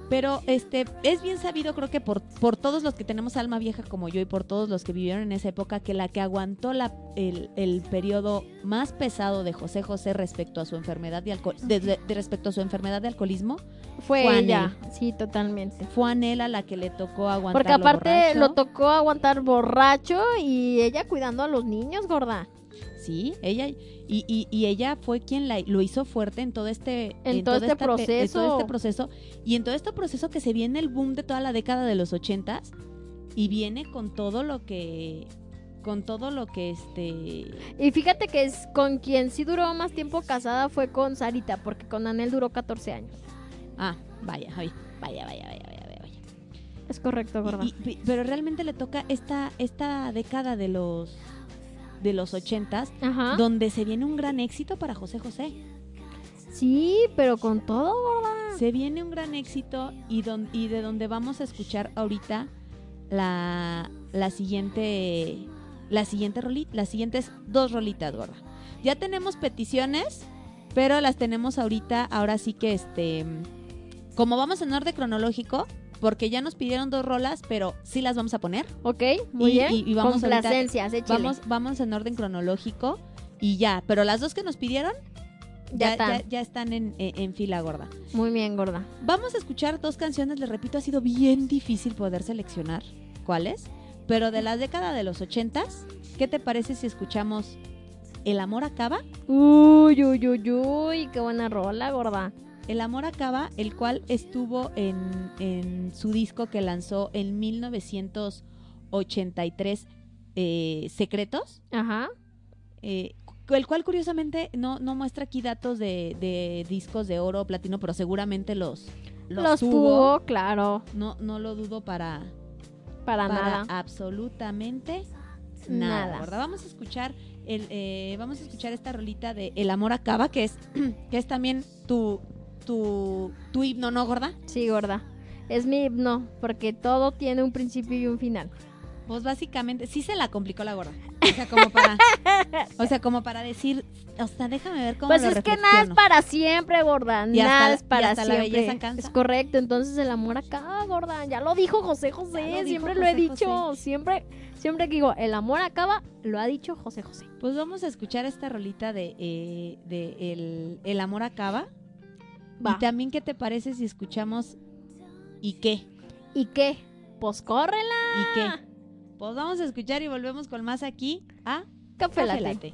Pero este es bien sabido, creo que por, por todos los que tenemos alma vieja como yo y por todos los que vivieron en esa época, que la que aguantó la, el, el periodo más pesado de José José respecto a su enfermedad de, alcohol, de, de- de respecto a su enfermedad de alcoholismo, Fue Fue ella. Sí, totalmente. fue Anel a la que le tocó aguantar. Porque aparte lo tocó aguantar borracho y ella cuidando a los niños, gorda. Sí, ella y, y, y ella fue quien la, lo hizo fuerte en todo este En todo toda este esta pe- en todo proceso. este proceso y en todo este proceso que se viene el boom de toda la década de los ochentas y viene con todo lo que con todo lo que este Y fíjate que es con quien sí duró más tiempo casada fue con Sarita, porque con Anel duró 14 años. ah vaya ay, vaya vaya vaya vaya vaya. Es correcto. Y- y- pero realmente le toca esta esta década de los de los ochentas Ajá. donde se viene un gran éxito para José José Sí, pero con todo, gorda. se viene un gran éxito y don- y de donde vamos a escuchar ahorita la la siguiente la siguiente rolita las siguientes dos rolitas gorda ya tenemos peticiones pero las tenemos ahorita ahora sí que este como vamos en orden cronológico porque ya nos pidieron dos rolas pero sí las vamos a poner Ok, muy Y- bien. y- y vamos Complacencias, vamos vamos en orden cronológico y ya pero las dos que nos pidieron Ya ya, están. ya- ya están en, en- en fila gorda Muy bien, gorda. Vamos a escuchar dos canciones, les repito, ha sido bien difícil poder seleccionar cuáles, pero de la década de los ochentas, ¿qué te parece si escuchamos El amor acaba? Uy, uy, uy, uy, qué buena rola, gorda. El amor acaba, el cual estuvo en, en su disco que lanzó en 1983, eh, Secretos, Ajá. eh, el cual curiosamente no, no muestra aquí datos de, de discos de oro o platino, pero seguramente los, los, Los tuvo. tuvo, claro. No, no lo dudo para, Para, para nada. absolutamente nada, Nada. ¿verdad? Vamos a escuchar el, eh, vamos a escuchar esta rolita de El amor acaba, que es, que es también tu, tu, tu himno, ¿no, gorda? Sí, gorda. Es mi himno, porque todo tiene un principio y un final. Pues básicamente, sí se la complicó la gorda. O sea, como para, o sea, como para decir, o sea, déjame ver cómo Pues lo es que nada es para siempre, gorda. Y nada la- es para y hasta la siempre. belleza cansa. Es correcto, entonces el amor acaba, gorda. Ya lo dijo José José, dijo siempre lo he dicho. José. Siempre, siempre que digo el amor acaba, lo ha dicho José José. Pues vamos a escuchar esta rolita de, eh, de el, el amor acaba. Va. Y también, ¿qué te parece si escuchamos ¿Y qué? ¿Y qué? Pues córrela. ¿Y qué? Pues vamos a escuchar y volvemos con más aquí a Café, Café Latte. Latte.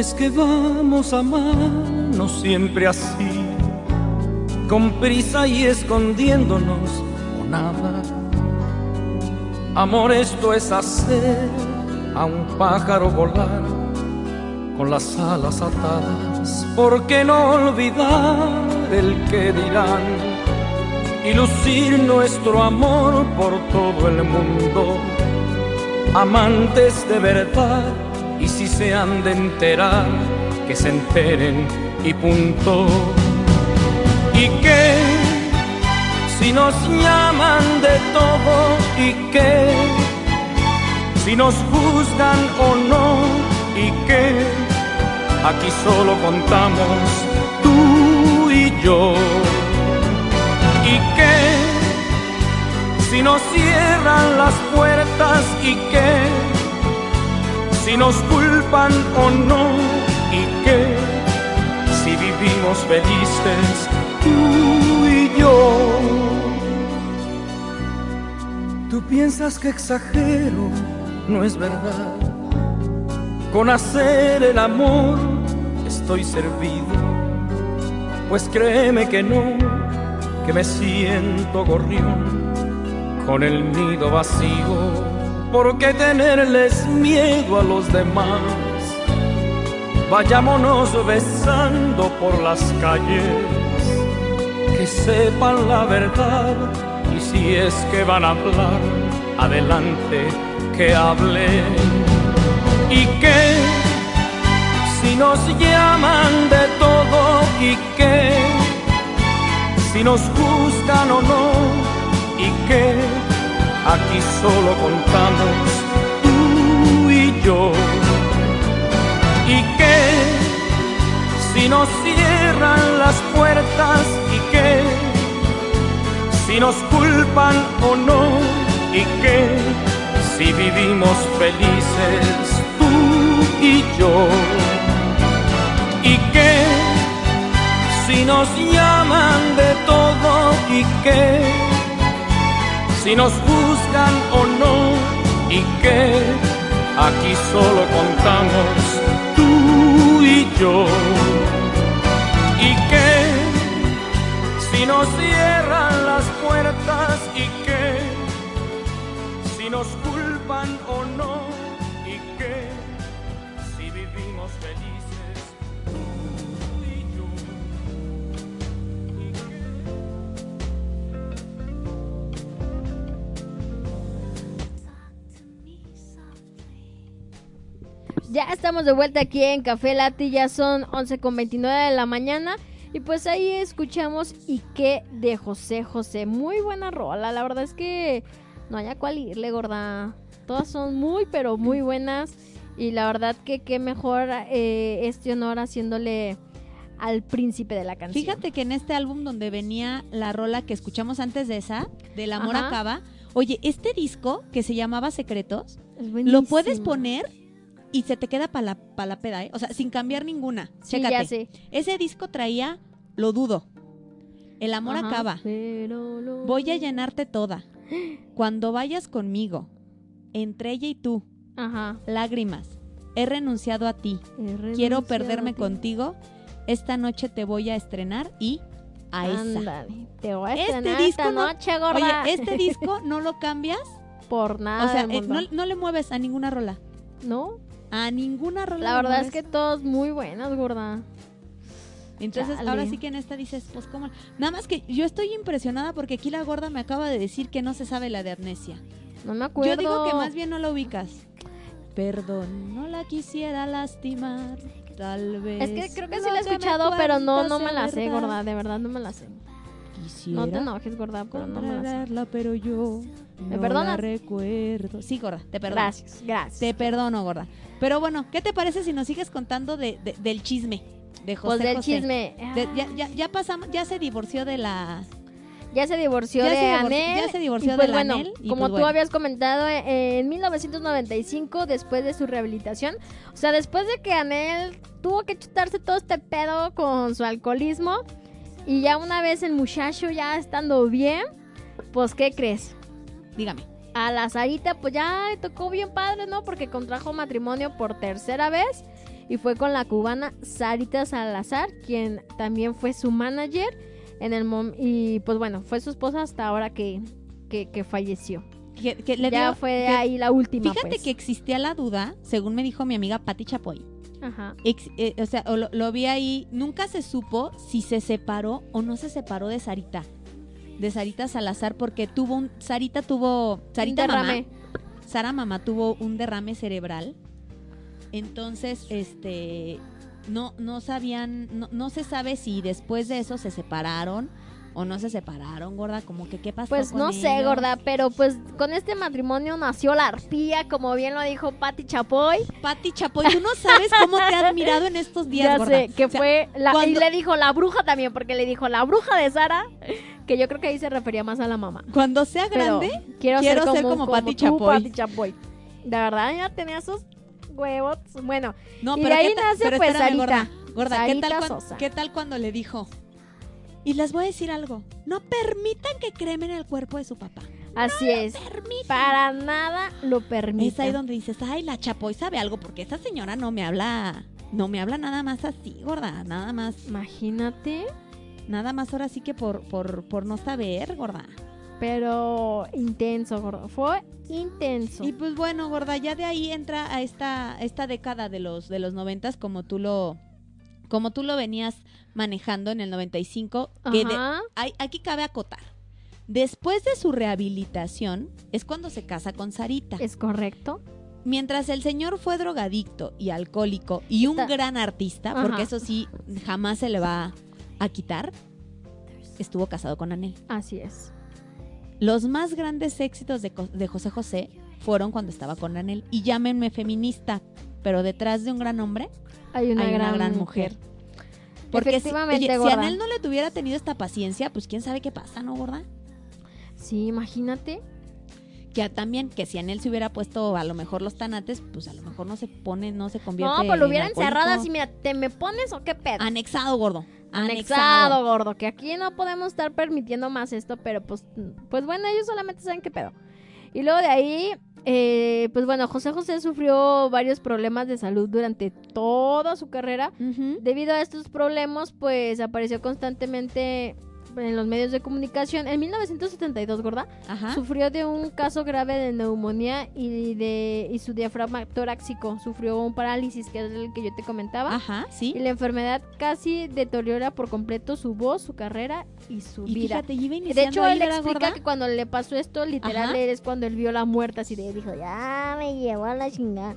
Es que vamos a amarnos siempre así, con prisa y escondiéndonos o nada. Amor, esto es hacer a un pájaro volar con las alas atadas. ¿Por qué no olvidar el que dirán y lucir nuestro amor por todo el mundo? Amantes de verdad y si se han de enterar, que se enteren y punto. ¿Y qué? Si nos llaman de todo, ¿y qué? Si nos juzgan o no, ¿y qué? Aquí solo contamos tú y yo. ¿Y qué? Si nos cierran las puertas, ¿y qué? Si nos culpan o no y qué si vivimos felices tú y yo. Tú piensas que exagero, no es verdad. Con hacer el amor estoy servido, pues créeme que no, que me siento gorrión con el nido vacío ¿Por qué tenerles miedo a los demás? Vayámonos besando por las calles, que sepan la verdad y si es que van a hablar, adelante que hablen. ¿Y qué? Si nos llaman de todo y qué? Si nos gustan o no y qué? Aquí solo contamos tú y yo. ¿Y qué? Si nos cierran las puertas y qué? Si nos culpan o no y qué? Si vivimos felices tú y yo. ¿Y qué? Si nos llaman de todo y qué? Si nos buscan o no y que aquí solo contamos tú y yo. Y que si nos cierran las puertas y que si nos culpan o no Ya estamos de vuelta aquí en Café Lati, ya son 11 con 29 de la mañana. Y pues ahí escuchamos Y qué de José José. Muy buena rola, la verdad es que no haya cual irle, gorda. Todas son muy, pero muy buenas. Y la verdad que qué mejor eh, este honor haciéndole al príncipe de la canción. Fíjate que en este álbum donde venía la rola que escuchamos antes de esa, del amor acaba. Oye, este disco que se llamaba Secretos, lo puedes poner y se te queda para la, pa' la peda, ¿eh? O sea, sin cambiar ninguna. Sí, Chécate. ya sé. Ese disco traía Lo dudo. El amor Ajá. acaba. Pero lo- Voy a llenarte toda. Cuando vayas conmigo, entre ella y tú, Ajá. lágrimas. He renunciado a ti. Quiero perderme contigo. Esta noche te voy a estrenar y a esa. Ándale, Te voy a Este estrenar disco esta no- noche, gorda. Oye, este disco no lo cambias. Por nada o sea, del eh, no, no le mueves a ninguna rola. ¿No? A ninguna rola. La verdad es que todos muy buenas, gorda. Entonces, ahora sí que en esta dices, pues, ¿cómo? Nada más que yo estoy impresionada porque aquí la gorda me acaba de decir que no se sabe la de Amnesia. No me acuerdo. Yo digo que más bien no la ubicas. Perdón, no la quisiera lastimar, tal vez. Es que creo que sí la he escuchado, pero no, no me la sé, verdad. gorda. De verdad, no me la sé. Quisiera No te enojes, gorda, pero no me la sé. pero yo ¿Me no perdonas? la recuerdo. Sí, gorda, te perdono. Gracias, gracias. Te perdono, gorda. Pero bueno, ¿qué te parece si nos sigues contando de, de- del chisme de José Pues del José? chisme. De- ya, ya, ya pasamos, ya se divorció de la... Ya se divorció Ya de se divorció- Anel. ya se divorció y pues de bueno, Anel, y como pues tú bueno. habías comentado, eh, en 1995, después de su rehabilitación, o sea, después de que Anel tuvo que chutarse todo este pedo con su alcoholismo, y ya una vez el muchacho ya estando bien, pues, ¿qué crees? Dígame. A la Sarita, pues ya tocó bien padre, ¿no? Porque contrajo matrimonio por tercera vez. Y fue con la cubana Sarita Salazar, quien también fue su manager. En el mom y pues bueno, fue su esposa hasta ahora que, que, que falleció. Que, que le ya dio- fue ahí la última. Fíjate pues. que existía la duda, según me dijo mi amiga Patti Chapoy. Ajá. Ex- eh, o sea, lo, lo vi ahí, nunca se supo si se separó o no se separó de Sarita. De Sarita Salazar, porque tuvo un. Sarita tuvo. Sarita mamá. derrame. Sara mamá tuvo un derrame cerebral. Entonces, este. No, no sabían. No, no se sabe si después de eso se separaron o no se separaron, gorda. Como que qué pasó. Pues con no sé, gorda, pero pues con este matrimonio nació la arpía, como bien lo dijo Patti Chapoy. Patti Chapoy, tú no sabes cómo te he admirado en estos días, ya gorda. sé, que O sea, fue la, y le dijo la bruja también, porque le dijo la bruja de Sara, que yo creo que ahí se refería más a la mamá. Cuando sea Pero grande, quiero, quiero ser ser como, como como Patti Chapoy. Patti Chapoy. De verdad, ya tenía sus huevos. Bueno, No, Y pero de ahí ¿qué tal- nace, pero pues, espérame, Sarita. gorda, gorda, ¿qué tal. ¿qué tal cuando le dijo? Y les voy a decir algo, no permitan que cremen el cuerpo de su papá. así es. Para nada lo permite. Es ahí donde dices, ay, la Chapoy sabe algo, porque esa señora no me habla, no me habla nada más así, gorda, nada más, Imagínate. nada más ahora sí que por, por, por no saber, gorda. Pero intenso, gordo. Fue intenso. Y pues bueno, gorda, ya de ahí entra a esta, esta década de los, de los noventas, como tú lo, como tú lo venías manejando en el 95, que de- Ajá. hay- aquí cabe acotar. Después de su rehabilitación es cuando se casa con Sarita. Es correcto. Mientras el señor fue drogadicto y alcohólico y un Está- gran artista, Ajá. porque eso sí jamás se le va a quitar, estuvo casado con Anel. Así es. Los más grandes éxitos de, de José José fueron cuando estaba con Anel. Y llámenme feminista, pero detrás de un gran hombre Hay una, hay gran, una gran mujer. mujer. Porque si, oye, si gorda. Anel no le tuviera tenido esta paciencia, pues quién sabe qué pasa, ¿no, gorda? Sí, imagínate. Que también, que si Anel se hubiera puesto a lo mejor los tanates, pues a lo mejor no se pone, no se convierte No, pues lo en hubiera alcohólico. encerrado así, mira, ¿te me pones o qué pedo? Anexado, gordo. Anexado, gordo, que aquí no podemos estar permitiendo más esto, pero pues, pues bueno, ellos solamente saben qué pedo. Y luego de ahí, eh, pues bueno, José José sufrió varios problemas de salud durante toda su carrera. Debido a estos problemas, pues apareció constantemente en los medios de comunicación. En 1972, gorda, Ajá. sufrió de un caso grave de neumonía y de y su diafragma torácico sufrió un parálisis, que es el que yo te comentaba. Ajá, sí. Y la enfermedad casi deteriora por completo su voz, su carrera y su Y vida. fíjate, de hecho, él ¿verdad, explica gorda? que cuando le pasó esto, literal, Ajá. es cuando él vio la muerte, así de dijo, ya me llevó a la chingada.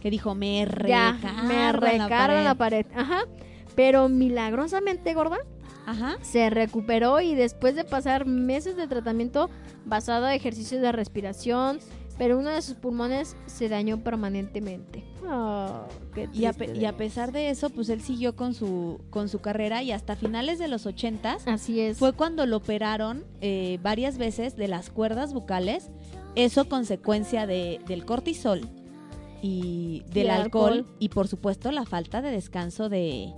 Que dijo, me recarga me recarga la pared. Ajá. Pero milagrosamente, gorda, Ajá. se recuperó y después de pasar meses de tratamiento basado en ejercicios de respiración, pero uno de sus pulmones se dañó permanentemente. Oh, qué Y a, pe- y a pesar de eso, pues él siguió con su, con su carrera y hasta finales de los ochentas Así es. fue cuando lo operaron eh, varias veces de las cuerdas bucales, eso consecuencia de, del cortisol y del alcohol, alcohol. y por supuesto la falta de descanso de,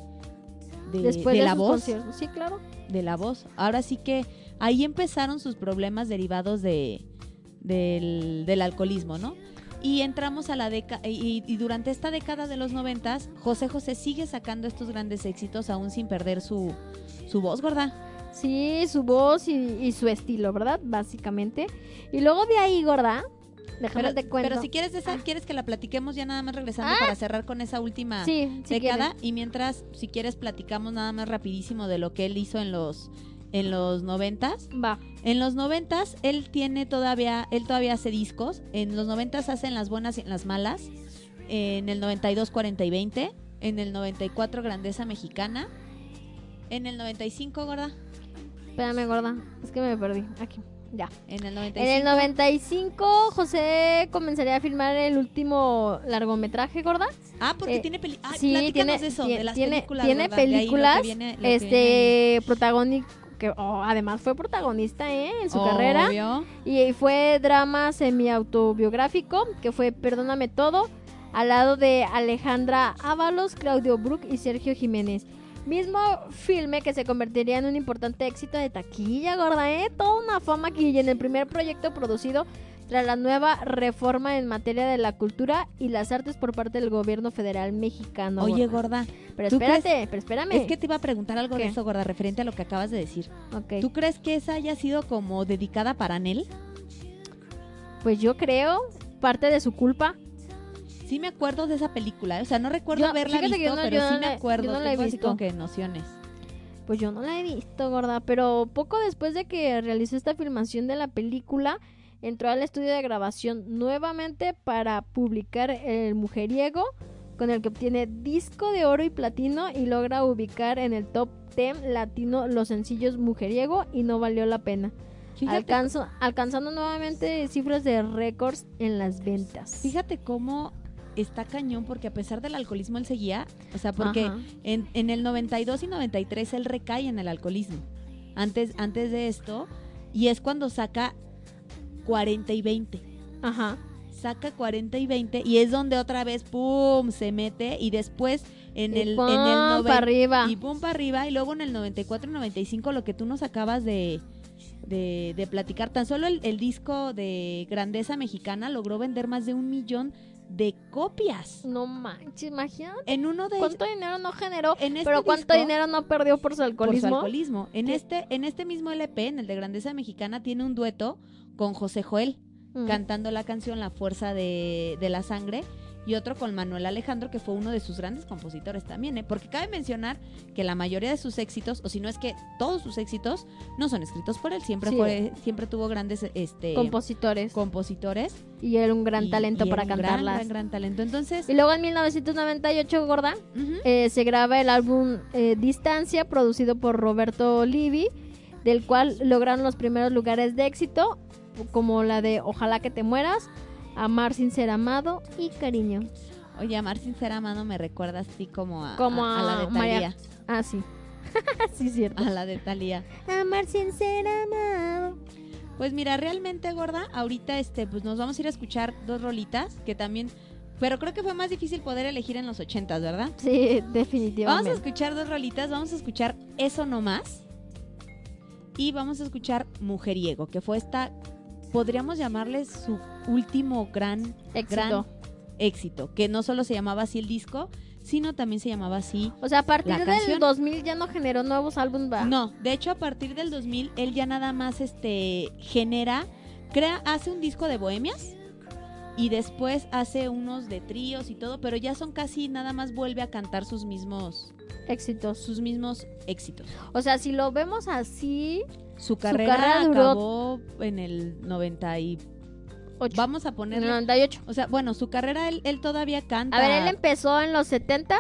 de, Después de de la voz. conciertos. Sí, claro. de la voz. Ahora sí que ahí empezaron sus problemas derivados de, del, del alcoholismo, ¿no? Y entramos a la década, y, y durante esta década de los noventas, José José sigue sacando estos grandes éxitos aún sin perder su, su voz, gorda. Sí, su voz y, y su estilo, ¿verdad? Básicamente. Y luego de ahí, gorda, déjame Pero, cuento. pero si quieres esa, quieres que la platiquemos ya nada más regresando Ah. para cerrar con esa última sí, sí década. quieres. Y mientras, si quieres, platicamos nada más rapidísimo de lo que él hizo en los, en los noventas. Va. En los noventas él tiene todavía, él todavía hace discos. En los noventas hace en las buenas y en las malas. En el 92 40 y 20. En el 94 Grandeza Mexicana. En el 95 gorda. Espérame, gorda. Es que me perdí. Aquí. Ya. En el 95. En el 95, José comenzaría a filmar el último largometraje, gorda. Ah, porque Eh, tiene películas. sí, platícanos tiene, de eso, tie- de las tiene, películas. tiene lo películas, viene- lo este, protagónico, que oh, además fue protagonista, ¿eh? En su carrera. Y fue drama semi-autobiográfico, que fue Perdóname Todo, al lado de Alejandra Ábalos, Claudio Brook y Sergio Jiménez. Mismo filme que se convertiría en un importante éxito de taquilla, gorda, ¿eh? Toda una fama aquí y en el primer proyecto producido tras la nueva reforma en materia de la cultura y las artes por parte del gobierno federal mexicano. Oye, gorda. pero ¿tú crees- espérate, pero espérame. Es que te iba a preguntar algo de eso, gorda, referente a lo que acabas de decir. Ok. ¿Tú crees que esa haya sido como dedicada para Nel? Pues yo creo, parte de su culpa, Sí me acuerdo de esa película, o sea, no recuerdo Yo- que visto, no- pero sí no me acuerdo. yo no la he visto. como que nociones. Pues yo no la he visto, gorda, pero poco después de que realizó esta filmación de la película, entró al estudio de grabación nuevamente para publicar El Mujeriego, con el que obtiene disco de oro y platino y logra ubicar en el top 10 latino los sencillos Mujeriego y No Valió la Pena. Alcanzo, alcanzando nuevamente cifras de récords en las ventas. fíjate cómo está cañón, porque a pesar del alcoholismo él seguía, o sea, porque en, en el 92 y 93 él recae en el alcoholismo. Antes, antes de esto, y es cuando saca 40 y 20. Ajá. saca 40 y 20 y es donde otra vez pum se mete y después en Y el pum, en el noven- pa' arriba. y pum para arriba y luego en el 94 y 95 lo que tú nos acabas de de, de platicar tan solo el, el disco de Grandeza Mexicana logró vender más de un millón de copias No manches, imagínate en uno de ellos cuánto dinero no generó, en este pero cuánto disco, dinero no perdió por su por su alcoholismo. alcoholismo en ¿Qué? este en este mismo LP en el de Grandeza Mexicana tiene un dueto con José Joel Mm. cantando la canción La Fuerza de, de la Sangre y otro con Manuel Alejandro, que fue uno de sus grandes compositores también, ¿eh? porque cabe mencionar que la mayoría de sus éxitos, o si no es que todos sus éxitos, no son escritos por él, siempre Sí. fue, siempre tuvo grandes este, compositores compositores. y era un gran y- talento y para era un cantarlas. Gran, gran, gran talento. Entonces, Y luego en 1998, gorda, ujú, eh, se graba el álbum eh, Distancia, producido por Roberto Olivi, del cual lograron los primeros lugares de éxito, como la de Ojalá que te mueras, Amar sin ser amado y Cariño. oye, Amar sin ser amado me recuerda así como a, Como a- a la de María- Talía. Ah, sí. sí, cierto. A la de Talía. Amar sin ser amado. Pues mira, realmente gorda, ahorita este, pues nos vamos a ir a escuchar dos rolitas que también, pero creo que fue más difícil poder elegir en los ochentas, ¿verdad? Sí, Vamos a definitivamente. escuchar dos rolitas, vamos a escuchar Eso No Más y vamos a escuchar Mujeriego, que fue esta, podríamos llamarle su último gran, Éxito. gran éxito, que no solo se llamaba así el disco, sino también se llamaba así. O sea, a partir del canción. 2000 ya no generó nuevos álbumes. No, de hecho a partir del 2000 él ya nada más este genera, crea, hace un disco de bohemias y después hace unos de tríos y todo, pero ya son casi nada más vuelve a cantar sus mismos Éxitos. sus mismos éxitos. O sea, si lo vemos así, Su carrera, carrera duró- acabó en el 90 y ocho. vamos a en el ponerle, 98. o sea, bueno, su carrera él, él todavía canta. A ver, él empezó en los 70,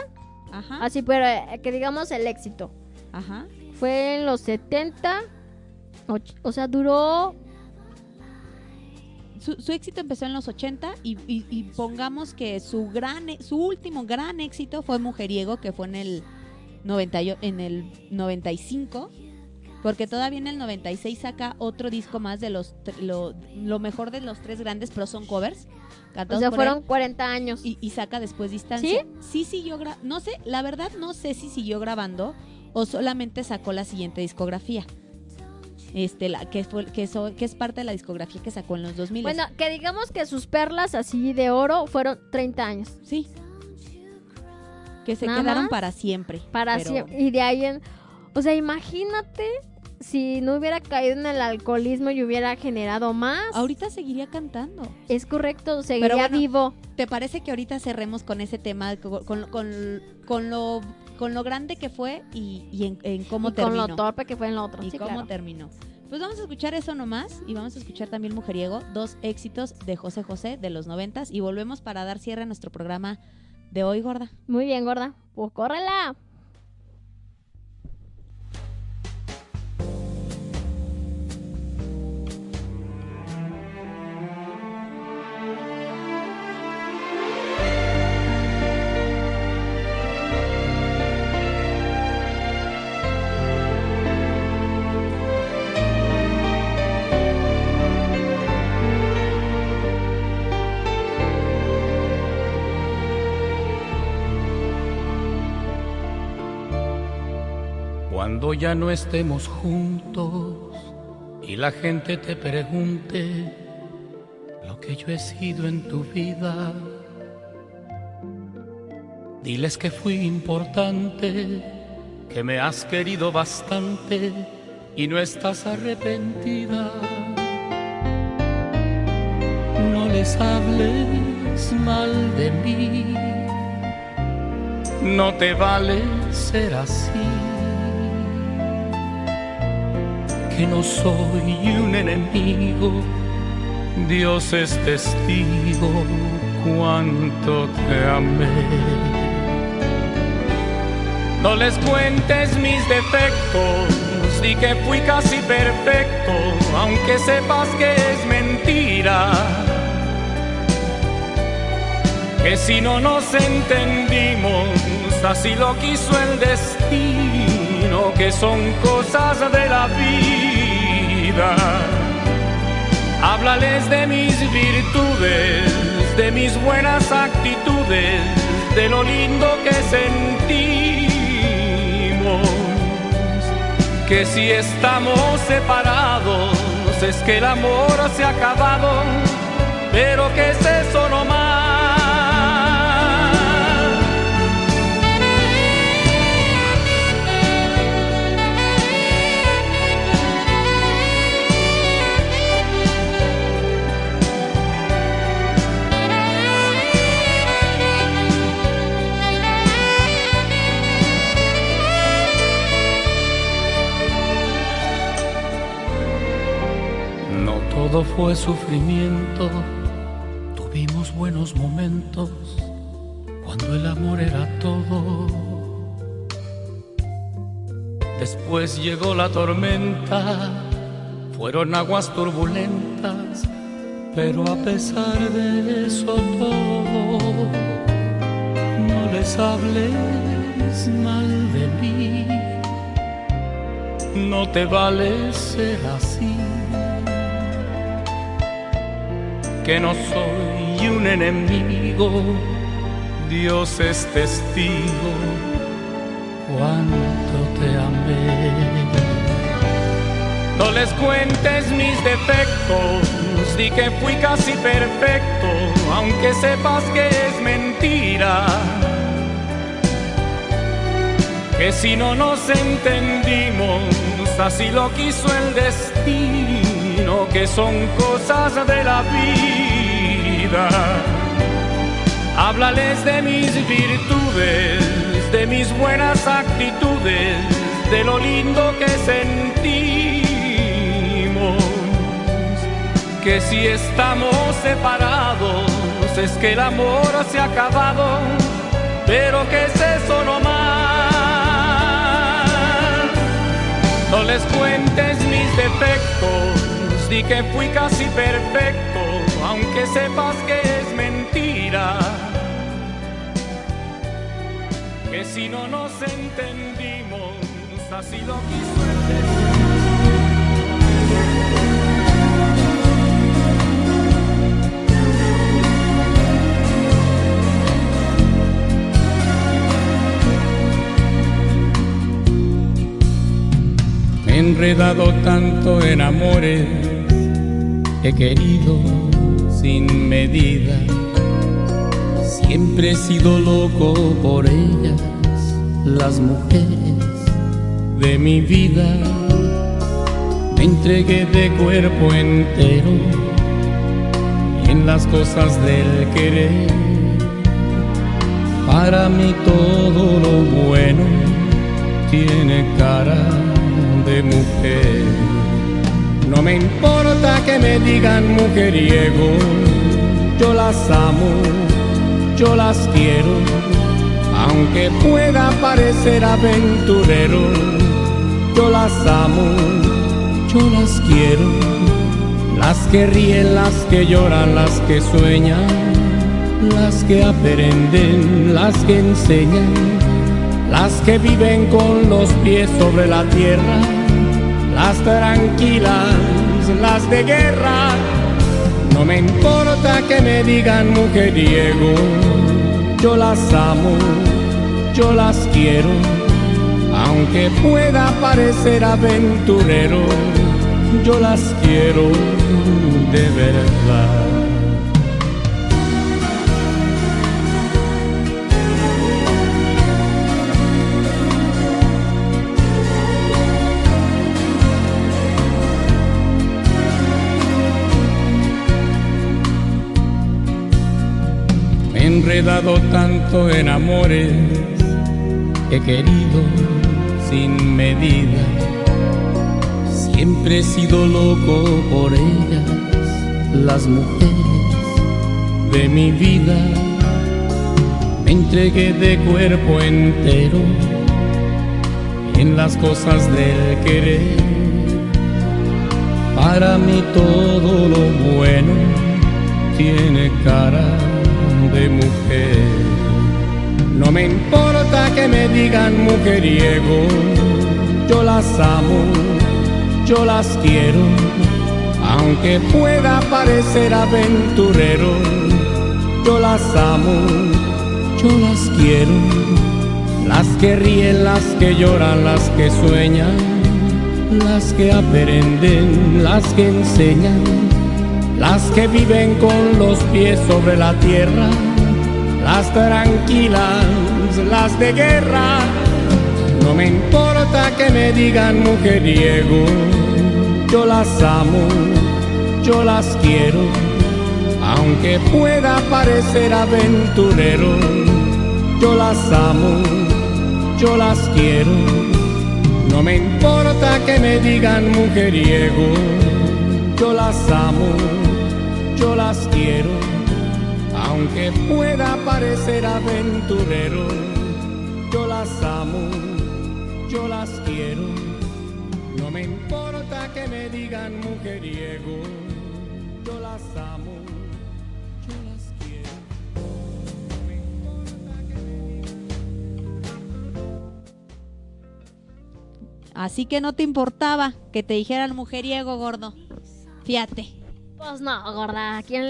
Ajá. así, pero eh, que digamos el éxito. Ajá. Fue en los 70, och- o sea, duró su, su éxito empezó en los 80 y, y- y pongamos que su gran e- su último gran éxito fue Mujeriego, que fue en el 90 y- en el 95, porque todavía en el 96 saca otro disco más de los lo, lo mejor de los tres grandes, pero son covers. O cantados sea, por fueron él, 40 años. y, y saca después distancia. Sí, siguió gra- no sé, la verdad no sé si siguió grabando o solamente sacó la siguiente discografía. Este, la, que, fue, que, so- que es parte de la discografía que sacó en los 2000. Bueno, que digamos que sus perlas así de oro fueron 30 años. Sí. Que se ¿Nada quedaron para siempre. Para pero- siempre. Y de ahí en. O sea, imagínate si no hubiera caído en el alcoholismo y hubiera generado más. Ahorita seguiría cantando. Es correcto, seguiría bueno, vivo. ¿Te parece que ahorita cerremos con ese tema, con, con, con- con lo, con lo grande que fue y, y en, en cómo Y con terminó? lo torpe que fue en lo otro. y sí, cómo claro. terminó. Pues vamos a escuchar eso nomás y vamos a escuchar también Mujeriego, dos éxitos de José José de los noventas y volvemos para dar cierre a nuestro programa de hoy, gorda. Muy bien, gorda. Pues córrela. Cuando ya no estemos juntos y la gente te pregunte lo que yo he sido en tu vida, diles que fui importante, que me has querido bastante y no estás arrepentida. No les hables mal de mí, no te vale ser así que no soy un enemigo, Dios es testigo cuánto te amé. No les cuentes mis defectos, di que fui casi perfecto, aunque sepas que es mentira. Que si no nos entendimos, así lo quiso el destino, que son cosas de la vida. Háblales de mis virtudes, de mis buenas actitudes, de lo lindo que sentimos. Que si estamos separados, es que el amor se ha acabado, pero que es eso no todo fue sufrimiento, tuvimos buenos momentos cuando el amor era todo. Después llegó la tormenta, fueron aguas turbulentas, pero a pesar de eso todo, no les hables mal de mí, no te vale ser así que no soy un enemigo, Dios es testigo cuánto te amé. No les cuentes mis defectos, di que fui casi perfecto, aunque sepas que es mentira. Que si no nos entendimos, así lo quiso el destino, que son cosas de la vida. Háblales de mis virtudes, de mis buenas actitudes, de lo lindo que sentimos. Que si estamos separados, es que el amor se ha acabado, pero que es eso no más. No les cuentes mis defectos, di que fui casi perfecto, aunque sepas que es mentira, que si no nos entendimos, así lo quiso el destino. Enredado tanto en amores, he querido sin medida. Siempre he sido loco por ellas, las mujeres de mi vida. Me entregué de cuerpo entero en las cosas del querer. Para mí todo lo bueno tiene cara de mujer. No me importa que me digan mujeriego, yo las amo, yo las quiero, aunque pueda parecer aventurero, yo las amo, yo las quiero, las que ríen, las que lloran, las que sueñan, las que aprenden, las que enseñan las que viven con los pies sobre la tierra, las tranquilas, las de guerra. No me importa que me digan mujeriego, yo las amo, yo las quiero, aunque pueda parecer aventurero, yo las quiero de verdad. Enredado tanto en amores, he querido sin medida. Siempre he sido loco por ellas, las mujeres de mi vida. Me entregué de cuerpo entero en las cosas del querer. Para mí todo lo bueno tiene cara de mujer. No me importa que me digan mujeriego, yo las amo, yo las quiero, aunque pueda parecer aventurero, yo las amo, yo las quiero, las que ríen, las que lloran, las que sueñan, las que aprenden, las que enseñan las que viven con los pies sobre la tierra, las tranquilas, las de guerra. No me importa que me digan mujeriego, yo las amo, yo las quiero, aunque pueda parecer aventurero, yo las amo, yo las quiero. No me importa que me digan mujeriego, yo las amo, yo las quiero, aunque pueda parecer aventurero, yo las amo, yo las quiero, no me importa que me digan mujeriego, yo las amo, yo las quiero. no me importa que me Así que no te importaba que te dijeran mujeriego, gordo. Fíjate. Pues no, gorda. ¿A quién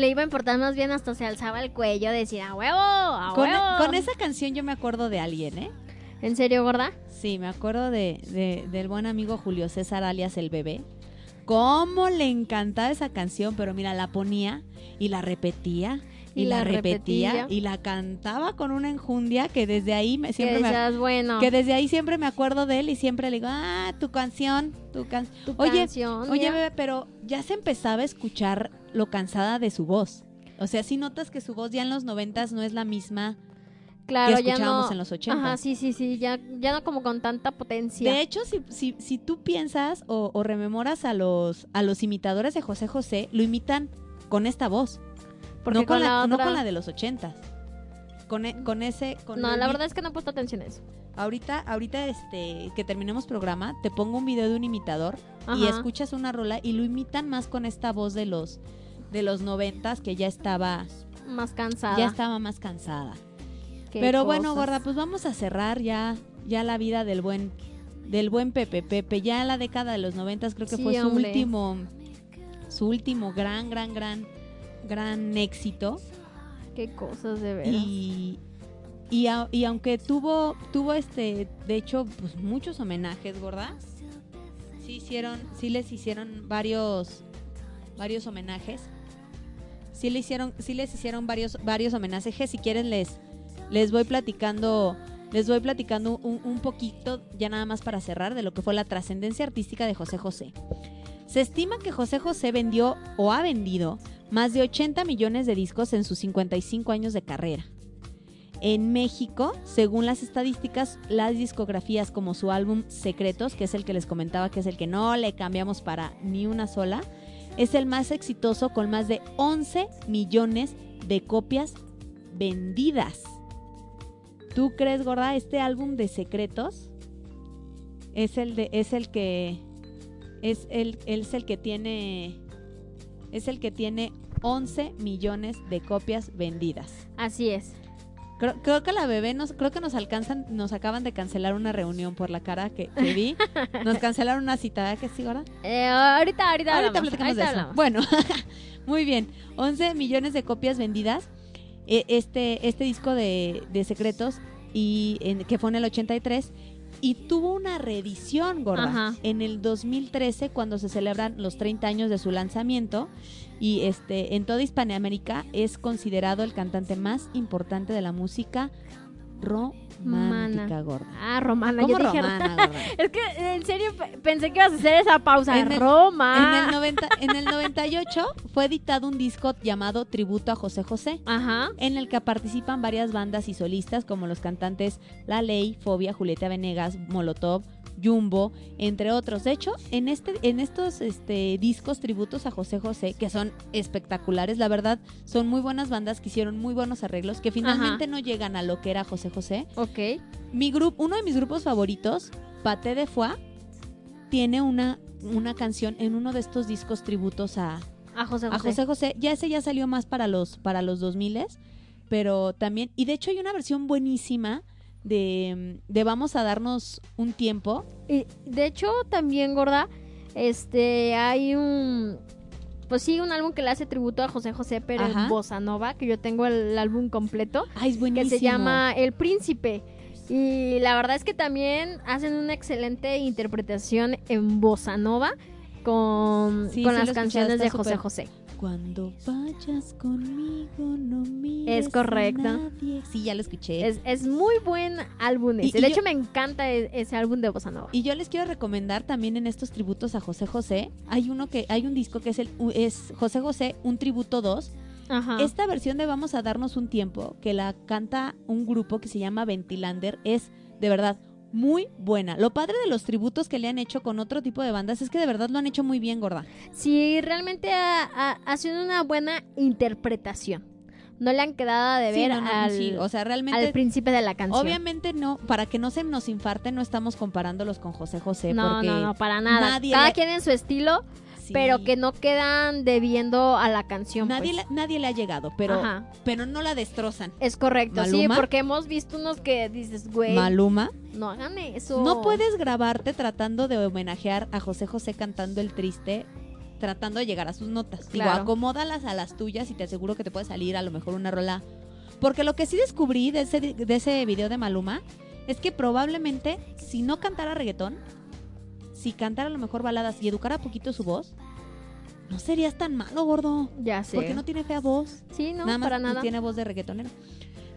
le iba a importar más bien hasta se alzaba el cuello? Decía, a huevo, a Con, huevo. con esa canción yo me acuerdo de alguien, ¿eh? ¿En serio, gorda? Sí, me acuerdo de, de- del buen amigo Julio César alias el bebé. Cómo le encantaba esa canción, pero mira, la ponía y la repetía y, Y la, la repetía, repetía. y la cantaba con una enjundia que desde ahí me, siempre que me, bueno, que desde ahí siempre me acuerdo de él y siempre le digo, ah, tu canción, tu canción. tu Oye, canción, Oye, bebé, pero ya se empezaba a escuchar lo cansada de su voz. O sea, sí notas que su voz ya en los noventas no es la misma claro, que ya escuchábamos no. en los ochentas. Ajá, sí, sí, sí, ya, ya no como con tanta potencia. De hecho, si, si, si tú piensas o, o rememoras a los, a los imitadores de José José, lo imitan con esta voz. Porque no, con con la, la no con la de los ochentas. Con, e- con ese... Con no, el la verdad es que no he puesto atención a eso. Ahorita, ahorita este, que terminemos programa, te pongo un video de un imitador y escuchas una rola y lo imitan más con esta voz de los de los noventas que ya estaba, Más cansada. ya estaba más cansada. Qué Pero bueno, gorda, pues vamos a cerrar ya, ya la vida del buen, del buen Pepe Pepe. Ya la década de los noventas creo que Sí, fue su hombre. último, su último gran, gran, gran, gran éxito. Qué cosas de veras. Y, y, a- y aunque tuvo, tuvo este, de hecho, pues muchos homenajes, gorda. Sí hicieron, sí les hicieron varios, varios homenajes. Sí le hicieron, sí les hicieron varios, varios homenajes. Si quieren les, les voy platicando, les voy platicando un, un poquito, ya nada más para cerrar, de lo que fue la trascendencia artística de José José. Se estima que José José vendió o ha vendido más de 80 millones de discos en sus 55 años de carrera. En México, según las estadísticas, las discografías como su álbum Secretos, que es el que les comentaba que es el que no le cambiamos para ni una sola, es el más exitoso con más de 11 millones de copias vendidas. ¿Tú crees, gorda, este álbum de Secretos es el de es el que es el es el que tiene es el que tiene 11 millones de copias vendidas. Así es. Creo, creo que la bebé nos, creo que nos alcanzan, nos acaban de cancelar una reunión por la cara que, que vi. Nos cancelaron una cita, ¿verdad que sí, ahora? Eh, ahorita, ahorita, Ahorita hablamos, platicamos de eso. hablamos. Bueno, muy bien. 11 millones de copias vendidas. Eh, Este, este disco de, de secretos, y en- que fue en el 83, y tuvo una reedición, gorda, Ajá. en el 2013, cuando se celebran los 30 años de su lanzamiento. Y este, en toda Hispanoamérica es considerado el cantante más importante de la música romántica, gorda. Ah, Romana. ¿Cómo yo dije, romana, gorda? Es que en serio pe- pensé que ibas a hacer esa pausa. En el- Roma. En el, 90, en el 98 fue editado un disco llamado Tributo a José José, Ajá. en el que participan varias bandas y solistas como los cantantes La Ley, Fobia, Julieta Venegas, Molotov, Jumbo, entre otros. De hecho, en este, en estos este, discos tributos a José José, que son espectaculares, la verdad, son muy buenas bandas que hicieron muy buenos arreglos, que finalmente no llegan a lo que era José José. Ok. Mi grupo, uno de mis grupos favoritos, Paté de Foie, tiene una, una canción en uno de estos discos tributos a, A José José. a José José. Ya ese ya salió más para los, para los 2000 pero también, y de hecho hay una versión buenísima de, de Vamos a darnos un tiempo. Y de hecho, también, gorda, este, hay un. Pues sí, un álbum que le hace tributo a José José, pero en bossa nova, que yo tengo el álbum completo, Ay, es que buenísimo. se llama El Príncipe. Y la verdad es que también hacen una excelente interpretación en bossa nova con, Sí, con sí las canciones de José. José. Cuando vayas conmigo, no mires Es correcto. a nadie. Sí, ya lo escuché. Es, es muy buen álbum Y- ese. y de yo- hecho, me encanta e- ese álbum de bossa nova. Y yo les quiero recomendar también en estos tributos a José José, hay uno que hay un disco que es el es José José un tributo 2. Ajá. Esta versión de Vamos a darnos un tiempo que la canta un grupo que se llama Ventilander es de verdad muy buena. Lo padre de los tributos que le han hecho con otro tipo de bandas es que de verdad lo han hecho muy bien, gorda. Sí, realmente ha, ha- ha sido una buena interpretación. No le han quedado de Sí, ver no, no, al, sí, o sea, realmente al príncipe de la canción. Obviamente no, para que no se nos infarte no estamos comparándolos con José José no, porque no, no, para nada. nadie Cada le- quien en su estilo, sí, pero que no quedan debiendo a la canción. nadie pues. le, nadie le ha llegado, pero Ajá. pero no la destrozan. Es correcto, sí, porque hemos visto unos que dices, güey, Maluma, no hagan eso. no puedes grabarte tratando de homenajear a José José cantando el triste, tratando de llegar a sus notas. Digo, Claro. acomódalas a las tuyas y te aseguro que te puede salir a lo mejor una rola. Porque lo que sí descubrí de ese, de ese video de Maluma es que probablemente si no cantara reggaetón, si cantara a lo mejor baladas y educara poquito su voz, no serías tan malo, gordo. Ya sé. Porque no tiene fea voz. Sí, no, nada más para nada. tiene voz de reggaetonero.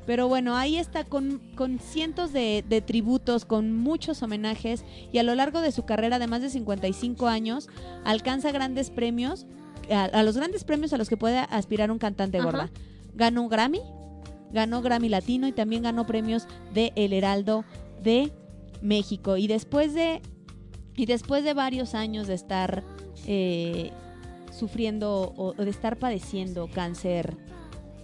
Pero bueno, ahí está con, con cientos de, de tributos, con muchos homenajes y a lo largo de su carrera de más de 55 años alcanza grandes premios, a, a los grandes premios a los que puede aspirar un cantante Ajá. gorda. Ganó un Grammy, ganó Grammy Latino y también ganó premios de El Heraldo de México. Y después de, y después de varios años de estar eh, sufriendo o, o de estar padeciendo cáncer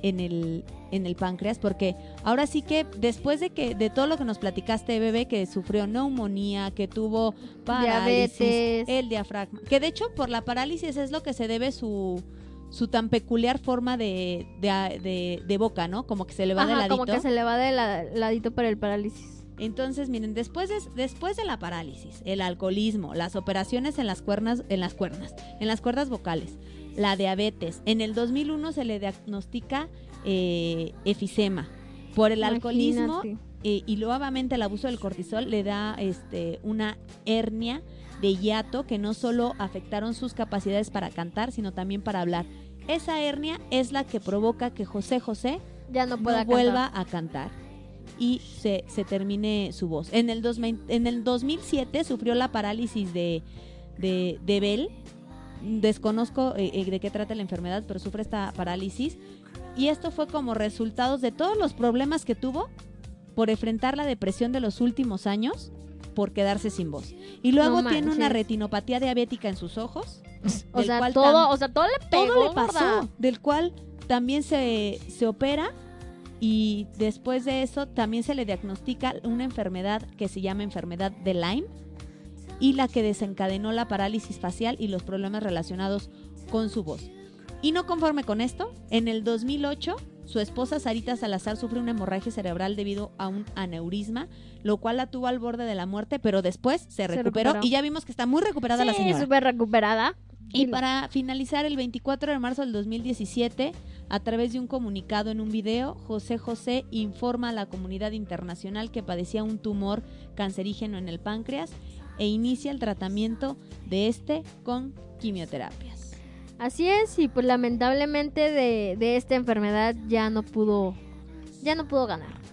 en el, en el páncreas, porque ahora sí que después de que de todo lo que nos platicaste, bebé, que sufrió neumonía, que tuvo parálisis, Diabetes. el diafragma, que de hecho por la parálisis es lo que se debe su su tan peculiar forma de, de, de- de boca, ¿no? Como que se le va de Ajá, ladito. como que se le va de la- ladito para el parálisis. Entonces, miren, después de, después de la parálisis, el alcoholismo, las operaciones en las cuernas, en las cuernas, en las cuerdas vocales, la diabetes, en el 2001 se le diagnostica eh, efisema. Por el alcoholismo eh, y nuevamente el abuso del cortisol le da este, una hernia de hiato que no solo afectaron sus capacidades para cantar, sino también para hablar. Esa hernia es la que provoca que José José Ya no pueda no vuelva a cantar y se, se termine su voz. En el, 2000 en el 2007 sufrió la parálisis de, de, de Bell. Desconozco eh, eh, de qué trata la enfermedad, pero sufre esta parálisis. Y esto fue como resultados de todos los problemas que tuvo por enfrentar la depresión de los últimos años por quedarse sin voz. Y luego No tiene una retinopatía diabética en sus ojos. O sea, cual todo, o sea, todo le pegó, todo le pasó, del cual también se, se opera y después de eso también se le diagnostica una enfermedad que se llama enfermedad de Lyme y la que desencadenó la parálisis facial y los problemas relacionados con su voz. Y no conforme con esto, en el 2008 su esposa Sarita Salazar sufre una hemorragia cerebral debido a un aneurisma, lo cual la tuvo al borde de la muerte, pero después se recuperó, recuperó. y ya vimos que está muy recuperada la Sí, señora. súper recuperada. Y para finalizar, el 24 de marzo del 2017, a través de un comunicado en un video, José José informa a la comunidad internacional que padecía un tumor cancerígeno en el páncreas e inicia el tratamiento de este con quimioterapias. Así es, y pues lamentablemente de, de esta enfermedad ya no pudo, ya no pudo ganar.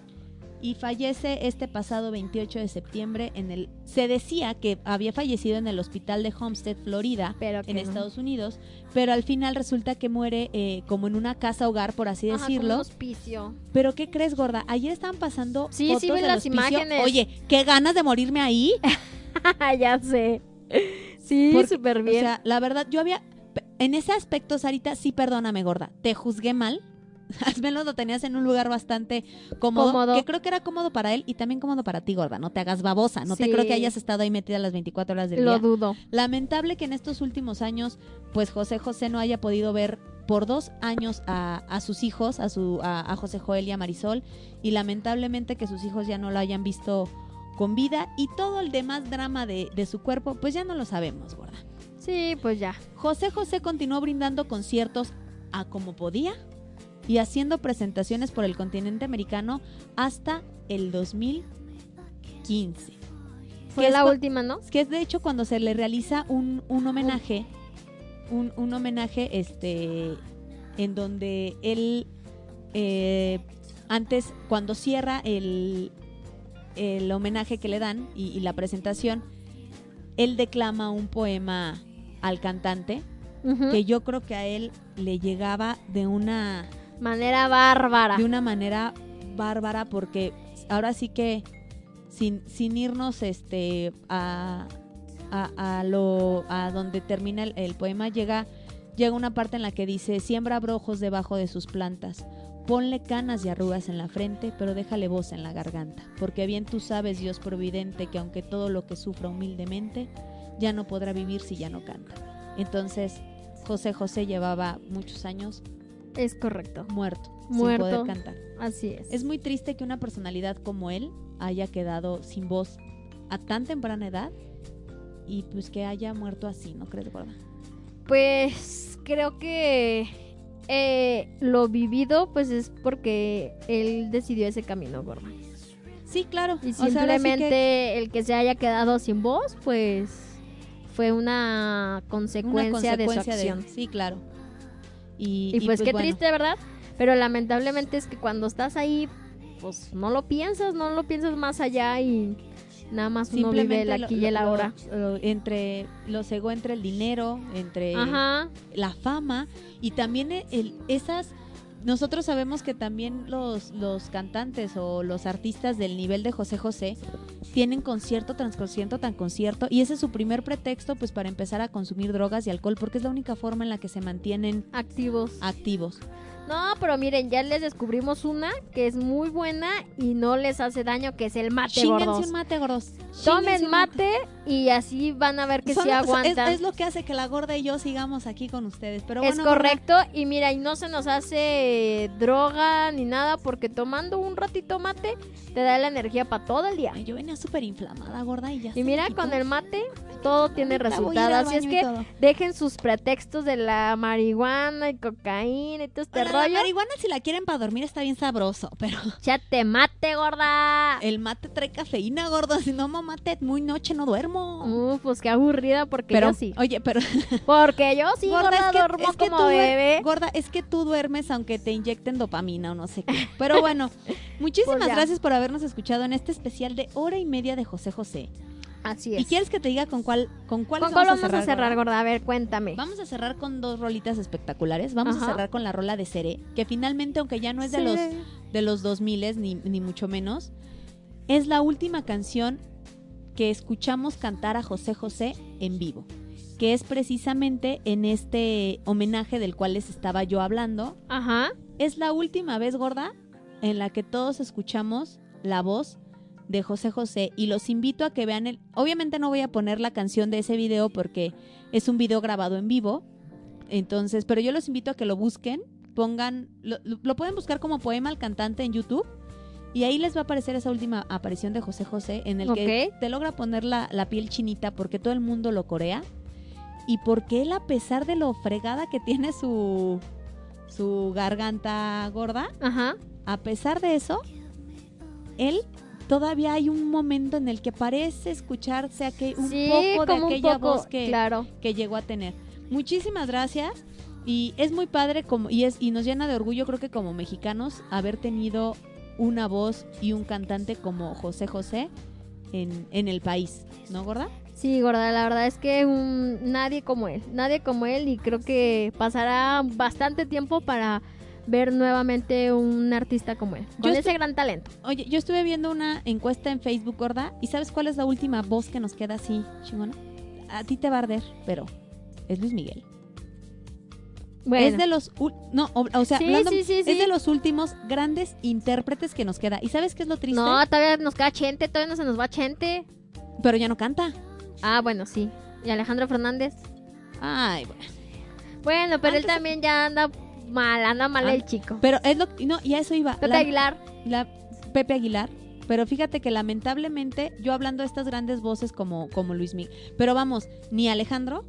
Y fallece este pasado 28 de septiembre en el... Se decía que había fallecido en el hospital de Homestead, Florida, Pero en no. Estados Unidos, pero al final resulta que muere eh, como en una casa hogar, por así Ajá, decirlo. un hospicio. Pero ¿qué crees, gorda? Ayer estaban pasando Sí, fotos sí vi del las hospicio. imágenes. Oye, qué ganas de morirme ahí. ya sé. Sí, súper O bien. sea, la verdad, yo había... En ese aspecto, Sarita, sí perdóname, gorda. Te juzgué mal. Al menos lo tenías en un lugar bastante cómodo, Cómodo. Que creo que era cómodo para él y también cómodo para ti, gorda. No te hagas babosa. No te creo que hayas estado ahí metida las 24 horas del Lo día. dudo. Lamentable que en estos últimos años, pues José José no haya podido ver por dos años a, a sus hijos, a, su, a, a José Joel y a Marisol, y lamentablemente que sus hijos ya no lo hayan visto con vida y todo el demás drama de, de su cuerpo, pues ya no lo sabemos, gorda. Sí, pues ya. José José continuó brindando conciertos a como podía y haciendo presentaciones por el continente americano hasta el 2015. Fue Que es la última, ¿no? que es de hecho cuando se le realiza un, un homenaje, un, un homenaje este en donde él eh, antes, cuando cierra el, el homenaje que le dan y, y la presentación, él declama un poema al cantante que yo creo que a él le llegaba de una Manera bárbara. de una manera bárbara porque ahora sí que sin, sin irnos este a, a, a lo a donde termina el, poema llega llega una parte en la que dice siembra brojos debajo de sus plantas ponle canas y arrugas en la frente pero déjale voz en la garganta porque bien tú sabes Dios providente que aunque todo lo que sufra humildemente ya no podrá vivir si ya no canta entonces José José llevaba muchos años Es correcto. muerto, Muerto. sin poder cantar. Así es. Es muy triste que una personalidad como él haya quedado sin voz a tan temprana edad y pues que haya muerto así, ¿no crees, gorda? Pues creo que eh, lo vivido pues es porque él decidió ese camino, gorda. Sí, claro. Y O sea, simplemente que el que se haya quedado sin voz, pues fue una una consecuencia, de su acción. sí, claro. Y, Y, pues, qué bueno, triste, ¿verdad? Pero lamentablemente es que cuando estás ahí, pues no lo piensas, no lo piensas más allá y nada más uno vive el lo- aquí y el lo- ahora. lo- entre lo cegó entre el dinero, entre Ajá. la fama y también el- esas nosotros sabemos que también los, los cantantes o los artistas del nivel de José José tienen concierto tras concierto tan concierto y ese es su primer pretexto pues para empezar a consumir drogas y alcohol porque es la única forma en la que se mantienen Activos. activos. No, pero miren, ya les descubrimos una que es muy buena y no les hace daño, que es el mate, Chínganse gordos. un mate, gordos. Tomen mate y así van a ver que Son- sí es- aguantan. Es, lo que hace que la gorda y yo sigamos aquí con ustedes. Pero es gorda, correcto y mira, y no se nos hace droga ni nada porque tomando un ratito mate te da la energía para todo el día. ay, Yo venía súper inflamada, gorda, y ya Y mira, con el mate todo tiene resultado. Así es que dejen sus pretextos de la marihuana y cocaína y todo este Oigan, la rollo. marihuana si la quieren para dormir está bien sabroso, pero Chate mate, gorda. el mate trae cafeína, gorda. Si no mate muy noche no duermo. Uh, pues qué aburrida porque pero, yo sí. oye, pero Porque yo sí, gorda, es que, duermo es que como tú bebé. gorda, es que tú duermes aunque te inyecten dopamina o no sé qué. Pero bueno, muchísimas Pues ya. gracias por habernos escuchado en este especial de hora y media de José José. Así es. ¿Y quieres que te diga con cuál con cuál ¿Con cuál vamos a cerrar, gorda? A ver, cuéntame. Vamos a cerrar con dos rolitas espectaculares. Vamos a cerrar con la rola de Cere, que finalmente, aunque ya no es de los de los 2000 ni, ni mucho menos, es la última canción que escuchamos cantar a José José en vivo, que es precisamente en este homenaje del cual les estaba yo hablando. Ajá. Es la última vez, gorda, en la que todos escuchamos la voz de José José y los invito a que vean el... Obviamente no voy a poner la canción de ese video porque es un video grabado en vivo, entonces, pero yo los invito a que lo busquen, pongan, lo, pueden buscar como Poema al Cantante en YouTube y ahí les va a aparecer esa última aparición de José José en el que te logra poner la, la piel chinita porque todo el mundo lo corea y porque él a pesar de lo fregada que tiene su, su garganta gorda, Ajá. a pesar de eso, él todavía hay un momento en el que parece escucharse aquel, un sí, poco de aquella poco, voz que, claro. que llegó a tener. Muchísimas gracias y es muy padre como y es y nos llena de orgullo creo que como mexicanos haber tenido una voz y un cantante como José José en, en el país, ¿no, gorda? Sí, gorda, la verdad es que un- nadie como él, nadie como él y creo que pasará bastante tiempo para ver nuevamente un artista como él, con Yo ese gran talento. Oye, yo estuve viendo una encuesta en Facebook, gorda, y ¿sabes cuál es la última voz que nos queda así, chingona? A ti te va a arder, pero es Luis Miguel. Bueno, Es de los no, o, o sea, Sí, hablando- sí, sí, es de los últimos grandes intérpretes que nos queda. ¿Y sabes qué es lo triste? no, todavía nos queda Chente, todavía no se nos va Chente. Pero ya no canta. Ah, bueno, sí. Y Alejandro Fernández. Ay, bueno. Bueno, pero él también ya anda mal, anda mal Ah, el chico. Pero es lo no, y a eso iba. Pepe La- Aguilar. la- Pepe Aguilar. Pero fíjate que lamentablemente, yo hablando de estas grandes voces como, como Luis Miguel, pero vamos, ni Alejandro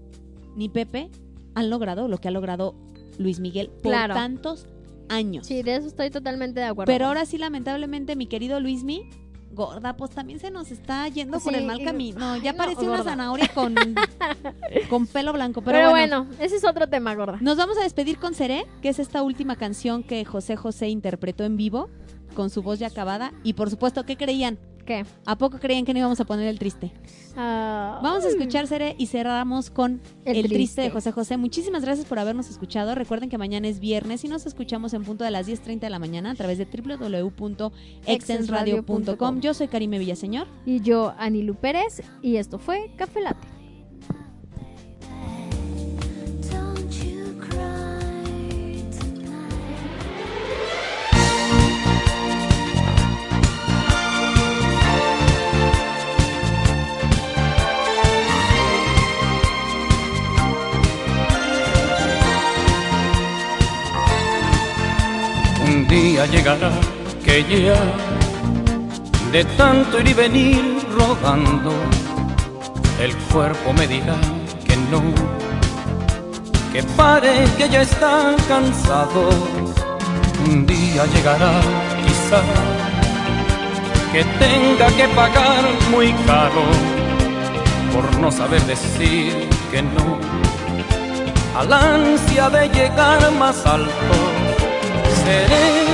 ni Pepe han logrado lo que ha logrado Luis Miguel por Claro. tantos años. Sí, de eso estoy totalmente de acuerdo. Pero ahora sí, lamentablemente, mi querido Luismi, gorda, pues también se nos está yendo por el mal camino. Ya no, parece una zanahoria con, con pelo blanco. Pero, Pero, bueno, bueno, ese es otro tema, gorda. nos vamos a despedir con Seré, que es esta última canción que José José interpretó en vivo, con su voz ya acabada. Y por supuesto, ¿qué creían? ¿Qué? ¿A poco creían que no íbamos a poner el triste? Ah, Vamos a escuchar Seré y cerramos con El el, triste. triste. de José José. Muchísimas gracias por habernos escuchado. Recuerden que mañana es viernes y nos escuchamos en punto de las 10.30 de la mañana a través de www.exensradio.com. Yo soy Karime Villaseñor. Y yo, Anilu Pérez, y esto fue Café Latte. Día llegará que ya de tanto ir y venir rodando, el cuerpo me dirá que no, que pare, que ya está cansado. Un día llegará quizá que tenga que pagar muy caro por no saber decir que no al ansia de llegar más alto seré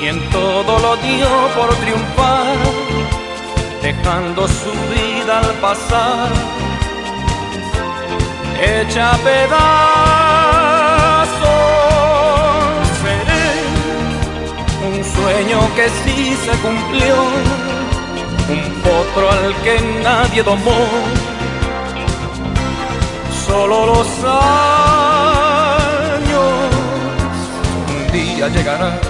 quien todo lo dio por triunfar, dejando su vida al pasar, hecha pedazos. Seré un sueño que sí se cumplió, un potro al que nadie domó, solo los años día llegará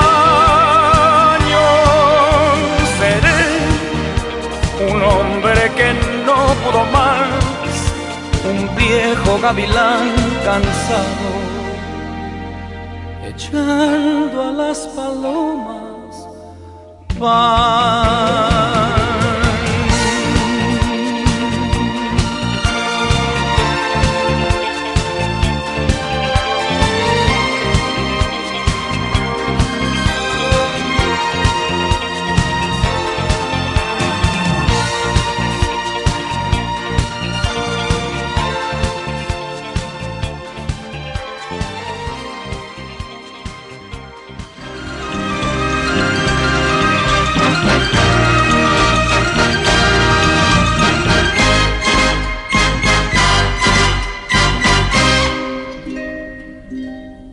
un viejo gavilán cansado, echando a las palomas pan.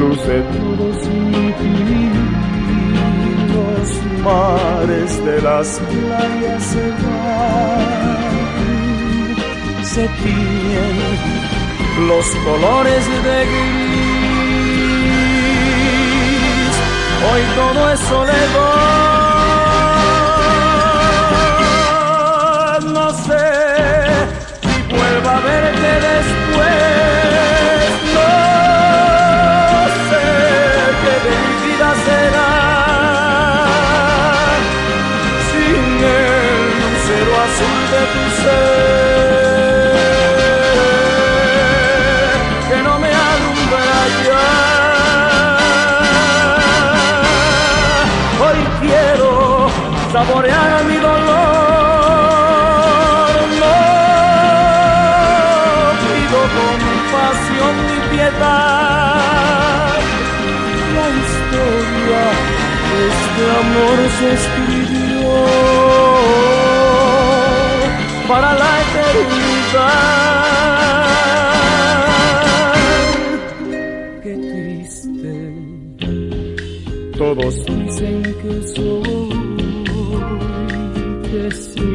luce todo sin ti. Los mares de las playas se van, se tiñen los colores de gris. Hoy todo es soledad, no sé si vuelva a verte después. No saborear mi dolor, no pido compasión ni piedad. La historia de este amor se escribió para la eternidad. Qué triste, todos dicen que soy,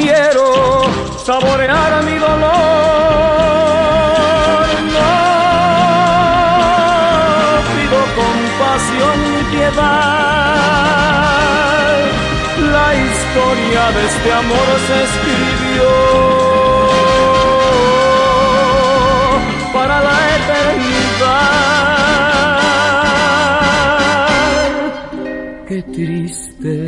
quiero saborear mi dolor. No pido compasión ni piedad. La historia de este amor se escribió para la eternidad. estaré triste.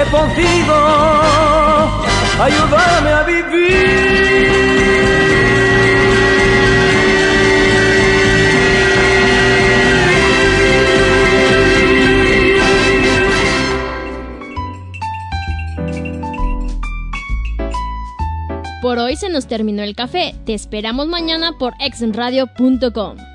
He podido ayudarme a Por hoy se nos terminó el café. Te esperamos mañana por exenradio.com.